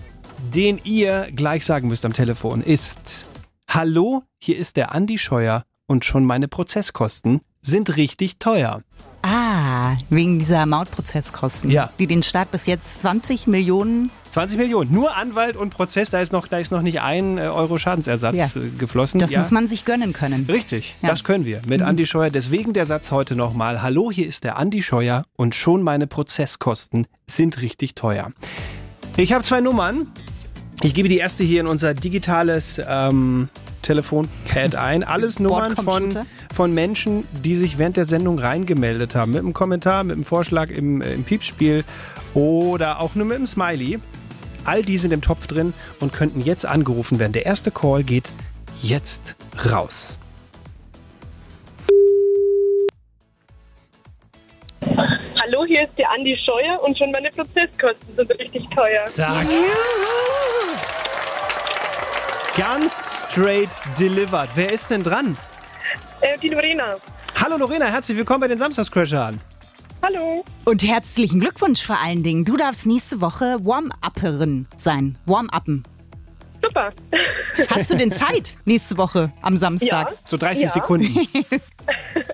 [SPEAKER 4] den ihr gleich sagen müsst am Telefon, ist Hallo, hier ist der Andi Scheuer und schon meine Prozesskosten sind richtig teuer.
[SPEAKER 5] Ah, wegen dieser Mautprozesskosten,
[SPEAKER 4] Ja.
[SPEAKER 5] die den Staat bis jetzt 20 Millionen
[SPEAKER 4] 20 Millionen, nur Anwalt und Prozess, da ist noch, da ist noch nicht ein äh, Euro Schadensersatz
[SPEAKER 5] Ja.
[SPEAKER 4] äh, geflossen.
[SPEAKER 5] Das
[SPEAKER 4] Ja.
[SPEAKER 5] muss man sich gönnen können.
[SPEAKER 4] Richtig, das können wir mit
[SPEAKER 5] Mhm.
[SPEAKER 4] Andi Scheuer. Deswegen der Satz heute nochmal. Hallo, hier ist der Andi Scheuer und schon meine Prozesskosten sind richtig teuer. Ich habe zwei Nummern. Ich gebe die erste hier in unser digitales ähm, Telefonpad ein. Alles Nummern von, von Menschen, die sich während der Sendung reingemeldet haben. Mit einem Kommentar, mit einem Vorschlag im, äh, im Piepspiel oder auch nur mit einem Smiley. All die sind im Topf drin und könnten jetzt angerufen werden. Der erste Call geht jetzt raus.
[SPEAKER 18] Hallo, hier ist die Andi Scheuer und schon meine Prozesskosten sind richtig teuer.
[SPEAKER 4] Zack. Ganz straight delivered. Wer ist denn dran?
[SPEAKER 18] Äh, die Lorena.
[SPEAKER 4] Hallo Lorena, herzlich willkommen bei den Samstagscrashern.
[SPEAKER 18] Hallo.
[SPEAKER 5] Und herzlichen Glückwunsch vor allen Dingen. Du darfst nächste Woche Warm-Upperin sein. Warm-Uppen.
[SPEAKER 18] Super.
[SPEAKER 5] Hast du denn Zeit nächste Woche am Samstag?
[SPEAKER 4] So 30 Sekunden.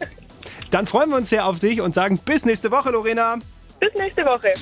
[SPEAKER 4] Dann freuen wir uns sehr auf dich und sagen bis nächste Woche, Lorena.
[SPEAKER 18] Bis nächste Woche.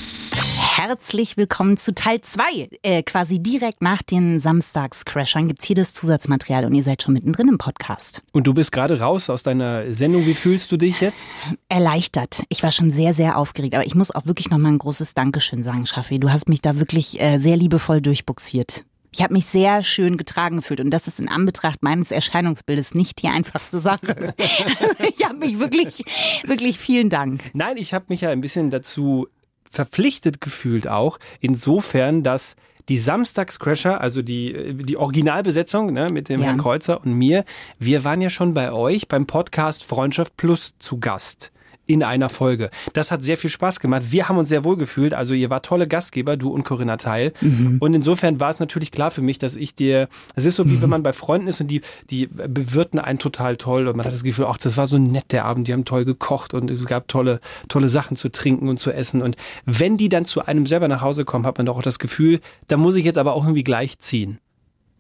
[SPEAKER 5] Herzlich willkommen zu Teil 2. Äh, quasi direkt nach den Samstagscrashern gibt es hier das Zusatzmaterial und ihr seid schon mittendrin im Podcast.
[SPEAKER 4] Und du bist gerade raus aus deiner Sendung. Wie fühlst du dich jetzt?
[SPEAKER 5] Erleichtert. Ich war schon sehr, sehr aufgeregt. Aber ich muss auch wirklich nochmal ein großes Dankeschön sagen, Schaffi. Du hast mich da wirklich äh, sehr liebevoll durchbuxiert. Ich habe mich sehr schön getragen gefühlt und das ist in Anbetracht meines Erscheinungsbildes nicht die einfachste Sache. ich habe mich wirklich, wirklich vielen Dank.
[SPEAKER 4] Nein, ich habe mich ja ein bisschen dazu verpflichtet gefühlt auch, insofern, dass die Samstagscrasher, also die, die Originalbesetzung ne, mit dem
[SPEAKER 5] Ja.
[SPEAKER 4] Herrn Kreuzer und mir, wir waren ja schon bei euch beim Podcast Freundschaft Plus zu Gast in einer Folge. Das hat sehr viel Spaß gemacht. Wir haben uns sehr wohl gefühlt. Also ihr war tolle Gastgeber, du und Corinna Teil. Und insofern war es natürlich klar für mich, dass ich dir, es ist so wie wenn man bei Freunden ist und die, die bewirten einen total toll und man hat das Gefühl, ach, das war so nett der Abend, die haben toll gekocht und es gab tolle, tolle Sachen zu trinken und zu essen. Und wenn die dann zu einem selber nach Hause kommen, hat man doch auch das Gefühl, da muss ich jetzt aber auch irgendwie gleichziehen.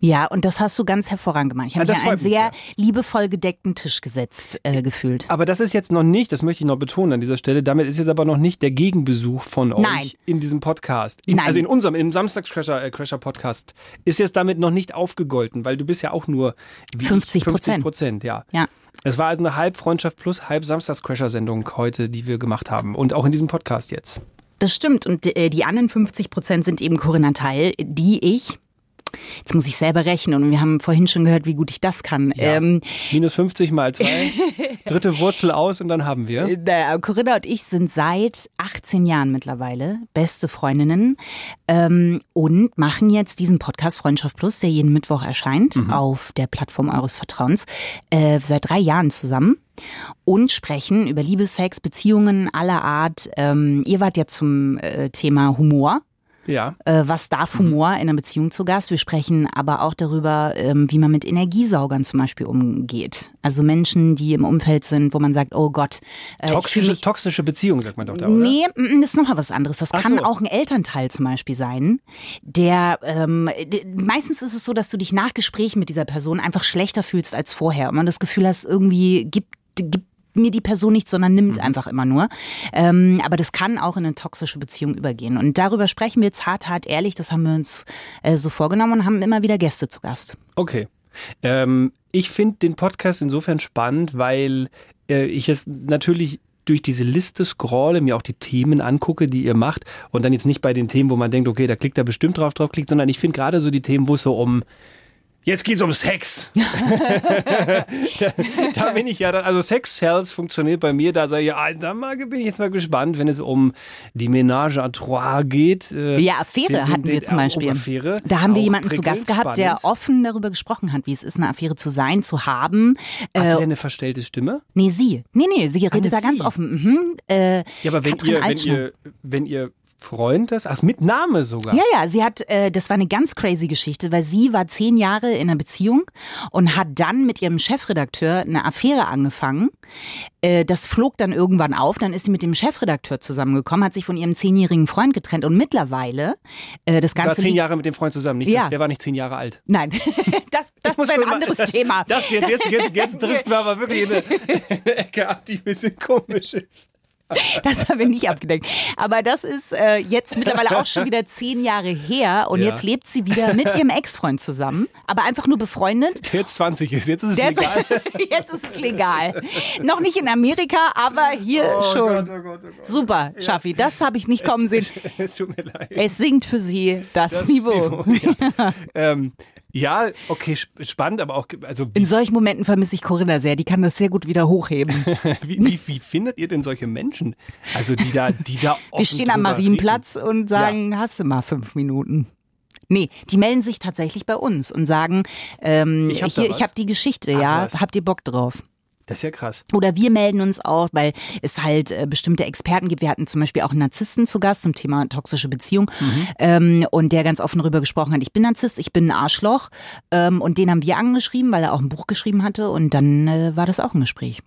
[SPEAKER 5] Ja, und das hast du ganz hervorragend gemacht. Ich habe
[SPEAKER 4] Ja,
[SPEAKER 5] an einen
[SPEAKER 4] mich
[SPEAKER 5] sehr liebevoll gedeckten Tisch gesetzt äh, gefühlt.
[SPEAKER 4] Aber das ist jetzt noch nicht, das möchte ich noch betonen an dieser Stelle, damit ist jetzt aber noch nicht der Gegenbesuch von euch
[SPEAKER 5] Nein.
[SPEAKER 4] in diesem Podcast. In,
[SPEAKER 5] Nein.
[SPEAKER 4] Also in unserem, im Samstagscrasher äh, Crasher Podcast ist jetzt damit noch nicht aufgegolten, weil du bist ja auch nur wie ich,
[SPEAKER 5] 50
[SPEAKER 4] 50 Prozent. Ja.
[SPEAKER 5] Ja.
[SPEAKER 4] Es war also eine halb Freundschaft plus halb Samstagscrasher-Sendung heute, die wir gemacht haben. Und auch in diesem Podcast jetzt.
[SPEAKER 5] Das stimmt. Und äh, die anderen 50 Prozent sind eben Corinna Teil, die ich. Jetzt muss ich selber rechnen und wir haben vorhin schon gehört, wie gut ich das kann. Ähm,
[SPEAKER 4] Minus 50 mal 2. dritte Wurzel aus und dann haben wir.
[SPEAKER 5] Naja, Corinna und ich sind seit 18 Jahren mittlerweile beste Freundinnen ähm, und machen jetzt diesen Podcast Freundschaft Plus, der jeden Mittwoch erscheint
[SPEAKER 19] Mhm.
[SPEAKER 5] auf der Plattform eures Vertrauens, äh, seit drei Jahren zusammen und sprechen über Liebe, Sex, Beziehungen aller Art. Ähm, ihr wart ja zum äh, Thema Humor.
[SPEAKER 4] Ja.
[SPEAKER 5] Äh, was darf Humor in einer Beziehung zu Gast? Wir sprechen aber auch darüber, ähm, wie man mit Energiesaugern zum Beispiel umgeht. Also Menschen, die im Umfeld sind, wo man sagt, oh Gott, äh,
[SPEAKER 4] Toxische,
[SPEAKER 5] mich
[SPEAKER 4] toxische Beziehung, sagt man doch da, oder?
[SPEAKER 5] Nee, mm, das ist nochmal was anderes. Das
[SPEAKER 4] Ach
[SPEAKER 5] kann
[SPEAKER 4] so.
[SPEAKER 5] auch ein Elternteil zum Beispiel sein, der ähm, meistens ist es so, dass du dich nach Gesprächen mit dieser Person einfach schlechter fühlst als vorher und man das Gefühl hast, irgendwie gibt, gibt mir die Person nichts, sondern nimmt
[SPEAKER 4] Mhm.
[SPEAKER 5] einfach immer nur. Ähm, aber das kann auch in eine toxische Beziehung übergehen. Und darüber sprechen wir jetzt hart, hart ehrlich. Das haben wir uns äh, so vorgenommen und haben immer wieder Gäste zu Gast.
[SPEAKER 4] Okay. Ähm, ich finde den Podcast insofern spannend, weil äh, ich es natürlich durch diese Liste scrolle, mir auch die Themen angucke, die ihr macht und dann jetzt nicht bei den Themen, wo man denkt, okay, da klickt er bestimmt drauf, drauf klickt, sondern ich finde gerade so die Themen, wo es so um Jetzt geht's um Sex. da, da bin ich ja dann, also Sex Cells funktioniert bei mir, da sage ich, ah, da bin ich jetzt mal gespannt, wenn es um die Ménage à trois geht. Äh,
[SPEAKER 5] Ja, Affäre
[SPEAKER 4] den- den-
[SPEAKER 5] hatten wir zum Beispiel.
[SPEAKER 4] Affäre.
[SPEAKER 5] Da haben wir
[SPEAKER 4] Auch
[SPEAKER 5] jemanden zu Gast gehabt, der
[SPEAKER 4] spannend.
[SPEAKER 5] offen darüber gesprochen hat, wie es ist, eine Affäre zu sein, zu haben.
[SPEAKER 4] Hat
[SPEAKER 5] Äh,
[SPEAKER 4] die denn eine verstellte Stimme?
[SPEAKER 5] nee, sie. Nee, nee, sie redet
[SPEAKER 4] Eine
[SPEAKER 5] da ganz
[SPEAKER 4] sie?
[SPEAKER 5] offen. Mhm. Äh,
[SPEAKER 4] Ja, aber wenn
[SPEAKER 5] Katrin
[SPEAKER 4] ihr, wenn ihr, wenn ihr Freund das, ach, mit Name sogar.
[SPEAKER 5] Ja, ja, sie hat, äh, das war eine ganz crazy Geschichte, weil sie war zehn Jahre in einer Beziehung und hat dann mit ihrem Chefredakteur eine Affäre angefangen. Äh, das flog dann irgendwann auf, dann ist sie mit dem Chefredakteur zusammengekommen, hat sich von ihrem zehnjährigen Freund getrennt und mittlerweile äh, das
[SPEAKER 4] Sie war
[SPEAKER 5] Ganze.
[SPEAKER 4] zehn
[SPEAKER 5] liegt-
[SPEAKER 4] Jahre mit dem Freund zusammen. Nicht,
[SPEAKER 5] Ja.
[SPEAKER 4] das, der war nicht zehn Jahre alt.
[SPEAKER 5] Nein, das, das
[SPEAKER 4] muss
[SPEAKER 5] ist ein
[SPEAKER 4] mal-
[SPEAKER 5] anderes
[SPEAKER 4] das,
[SPEAKER 5] Thema.
[SPEAKER 4] Das jetzt, jetzt, jetzt, jetzt driften wir aber wirklich in eine, in eine Ecke ab, die ein bisschen komisch ist.
[SPEAKER 5] Das haben wir nicht abgedeckt. Aber das ist äh, jetzt mittlerweile auch schon wieder zehn Jahre her und
[SPEAKER 4] Ja.
[SPEAKER 5] jetzt lebt sie wieder mit ihrem Ex-Freund zusammen, aber einfach nur befreundet.
[SPEAKER 4] Der jetzt 20 ist, jetzt ist es
[SPEAKER 5] Der-
[SPEAKER 4] legal.
[SPEAKER 5] Jetzt ist es legal. Noch nicht in Amerika, aber hier
[SPEAKER 4] Oh
[SPEAKER 5] schon.
[SPEAKER 4] Gott, oh Gott, oh Gott.
[SPEAKER 5] Super, Schaffi, das habe ich nicht kommen sehen.
[SPEAKER 4] Es tut mir leid.
[SPEAKER 5] Es sinkt für sie das, Niveau.
[SPEAKER 4] Ähm, ja, okay, sp- spannend, aber auch, also
[SPEAKER 5] In solchen Momenten vermisse ich Corinna sehr. Die kann das sehr gut wieder hochheben.
[SPEAKER 4] wie, wie, wie findet ihr denn solche Menschen? Also die da, die da
[SPEAKER 5] Wir stehen am Marienplatz und sagen, hast du mal fünf Minuten. Nee, die melden sich tatsächlich bei uns und sagen, ähm,
[SPEAKER 4] Ich hab
[SPEAKER 5] habe die Geschichte,
[SPEAKER 4] Ach,
[SPEAKER 5] ja,
[SPEAKER 4] was.
[SPEAKER 5] habt ihr Bock drauf?
[SPEAKER 4] Das ist ja krass.
[SPEAKER 5] Oder wir melden uns auch, weil es halt äh, bestimmte Experten gibt. Wir hatten zum Beispiel auch einen Narzissten zu Gast zum Thema toxische Beziehung ähm, und der ganz offen darüber gesprochen hat, ich bin Narzisst, ich bin ein Arschloch ähm, und den haben wir angeschrieben, weil er auch ein Buch geschrieben hatte und dann äh, war das auch ein Gespräch.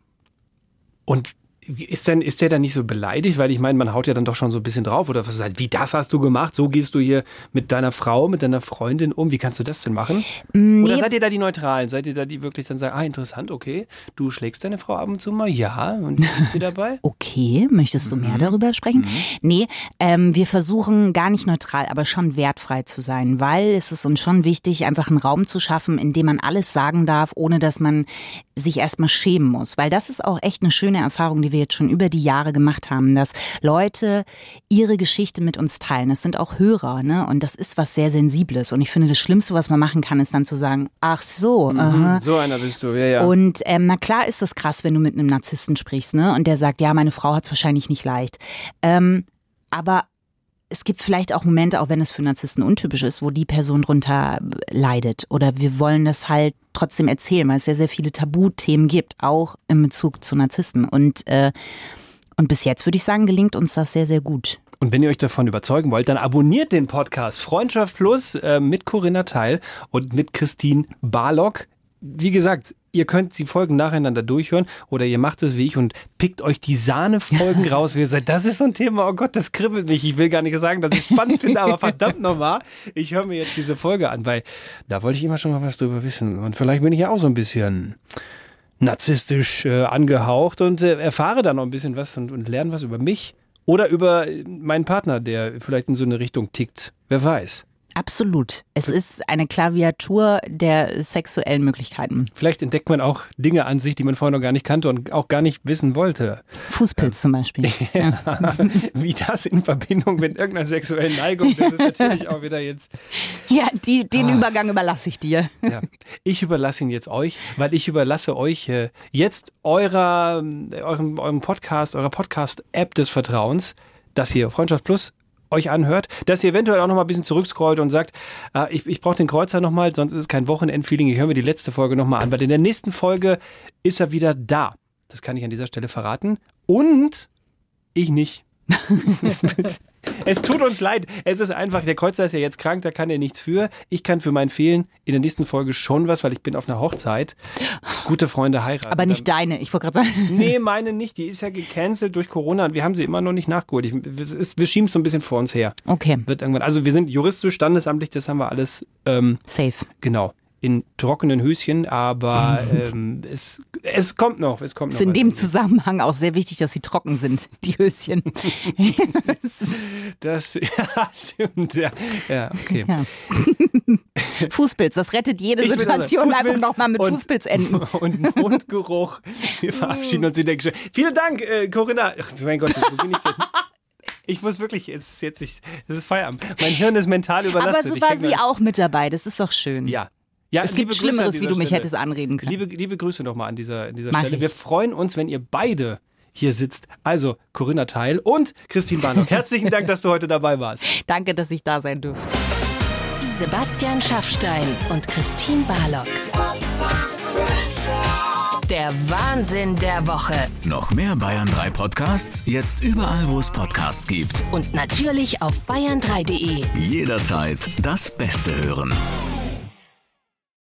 [SPEAKER 4] Und ist, denn, ist der dann nicht so beleidigt? Weil ich meine, man haut ja dann doch schon so ein bisschen drauf. Oder was sagt, wie das hast du gemacht? So gehst du hier mit deiner Frau, mit deiner Freundin um. Wie kannst du das denn machen?
[SPEAKER 5] Mm,
[SPEAKER 4] Oder
[SPEAKER 5] nee.
[SPEAKER 4] seid ihr da die Neutralen? Seid ihr da die wirklich dann sagen, ah, interessant, okay, du schlägst deine Frau ab und zu mal? Ja, und ist sie dabei?
[SPEAKER 5] Okay, möchtest du mehr darüber sprechen? Nee, ähm, wir versuchen gar nicht neutral, aber schon wertfrei zu sein, weil es ist uns schon wichtig, einfach einen Raum zu schaffen, in dem man alles sagen darf, ohne dass man sich erstmal schämen muss. Weil das ist auch echt eine schöne Erfahrung, die wir jetzt schon über die Jahre gemacht haben, dass Leute ihre Geschichte mit uns teilen. Das sind auch Hörer, ne? Und das ist was sehr Sensibles. Und ich finde, das Schlimmste, was man machen kann, ist dann zu sagen, ach so.
[SPEAKER 4] Mhm, so einer bist du, ja, ja.
[SPEAKER 5] Und ähm, na klar ist das krass, wenn du mit einem Narzissten sprichst, ne? Und der sagt, ja, meine Frau hat es wahrscheinlich nicht leicht. Ähm, aber es gibt vielleicht auch Momente, auch wenn es für Narzissten untypisch ist, wo die Person drunter leidet. Oder wir wollen das halt trotzdem erzählen, weil es sehr, sehr viele Tabuthemen gibt, auch in Bezug zu Narzissten. Und, äh, und bis jetzt würde ich sagen, gelingt uns das sehr, sehr gut.
[SPEAKER 4] Und wenn ihr euch davon überzeugen wollt, dann abonniert den Podcast Freundschaft Plus äh, mit Corinna Teil und mit Christine Barlock. Wie gesagt, ihr könnt die Folgen nacheinander durchhören oder ihr macht es wie ich und pickt euch die Sahnefolgen raus. Wie ihr seid, das ist so ein Thema, oh Gott, das kribbelt mich. Ich will gar nicht sagen, dass ich spannend finde, aber verdammt nochmal, ich höre mir jetzt diese Folge an, weil da wollte ich immer schon mal was drüber wissen. Und vielleicht bin ich ja auch so ein bisschen narzisstisch äh, angehaucht und äh, erfahre da noch ein bisschen was und, und lerne was über mich oder über meinen Partner, der vielleicht in so eine Richtung tickt. Wer weiß.
[SPEAKER 5] Absolut. Es ist eine Klaviatur der sexuellen Möglichkeiten.
[SPEAKER 4] Vielleicht entdeckt man auch Dinge an sich, die man vorher noch gar nicht kannte und auch gar nicht wissen wollte.
[SPEAKER 5] Fußpilz zum Beispiel.
[SPEAKER 4] Ja. Wie das in Verbindung mit irgendeiner sexuellen Neigung, das ist natürlich auch wieder jetzt.
[SPEAKER 5] Ja, die, den Übergang überlasse ich dir.
[SPEAKER 4] Ja. Ich überlasse ihn jetzt euch, weil ich überlasse euch äh, jetzt eurer, eurem, eurem Podcast, eurer Podcast-App des Vertrauens, das hier Freundschaft Plus euch anhört, dass ihr eventuell auch noch mal ein bisschen zurückscrollt und sagt, äh, ich, ich brauche den Kreuzer noch mal, sonst ist es kein Wochenendfeeling. Ich höre mir die letzte Folge noch mal an, weil in der nächsten Folge ist er wieder da. Das kann ich an dieser Stelle verraten. Und ich nicht. es tut uns leid. Es ist einfach, der Kreuzer ist ja jetzt krank, da kann er nichts für. Ich kann für mein Fehlen in der nächsten Folge schon was, weil ich bin auf einer Hochzeit. Gute Freunde heiraten.
[SPEAKER 5] Aber nicht deine, ich wollte gerade sagen.
[SPEAKER 4] Nee, meine nicht. Die ist ja gecancelt durch Corona und wir haben sie immer noch nicht nachgeholt. Ich, wir schieben es so ein bisschen vor uns her.
[SPEAKER 5] Okay.
[SPEAKER 4] Wird irgendwann, also wir sind juristisch, standesamtlich, das haben wir alles. Ähm,
[SPEAKER 5] Safe.
[SPEAKER 4] Genau in trockenen Höschen, aber ähm, es, es kommt noch. Es kommt
[SPEAKER 5] Es
[SPEAKER 4] noch.
[SPEAKER 5] ist in dem Zusammenhang auch sehr wichtig, dass sie trocken sind, die Höschen.
[SPEAKER 4] das, ja, stimmt. Ja, ja okay.
[SPEAKER 5] Ja. Fußpilz, das rettet jede
[SPEAKER 4] Ich will
[SPEAKER 5] Situation
[SPEAKER 4] sagen,
[SPEAKER 5] einfach nochmal mit
[SPEAKER 4] und-
[SPEAKER 5] Fußpilz enden.
[SPEAKER 4] Und Mundgeruch. Wir verabschieden uns in der Geschichte. Vielen Dank, äh, Corinna. Ach, mein Gott, wo bin ich denn? Ich muss wirklich, es ist jetzt, ich, es ist Feierabend. Mein Hirn ist mental überlastet.
[SPEAKER 5] Aber so war sie auch mit dabei, das ist doch schön.
[SPEAKER 4] Ja. Ja,
[SPEAKER 5] es
[SPEAKER 4] liebe
[SPEAKER 5] gibt Schlimmeres, wie du mich
[SPEAKER 4] Stelle.
[SPEAKER 5] hättest anreden können.
[SPEAKER 4] Liebe, liebe Grüße nochmal an dieser, an dieser
[SPEAKER 5] Mach
[SPEAKER 4] Stelle.
[SPEAKER 5] ich.
[SPEAKER 4] Wir freuen uns, wenn ihr beide hier sitzt. Also Corinna Teil und Christine Barnock. Herzlichen Dank, dass du heute dabei warst.
[SPEAKER 5] Danke, dass ich da sein durfte.
[SPEAKER 2] Sebastian Schaffstein und Christine Barlock. Der Wahnsinn der Woche.
[SPEAKER 19] Noch mehr Bayern 3 Podcasts, jetzt überall, wo es Podcasts gibt.
[SPEAKER 2] Und natürlich auf bayern3.de.
[SPEAKER 19] Jederzeit das Beste hören.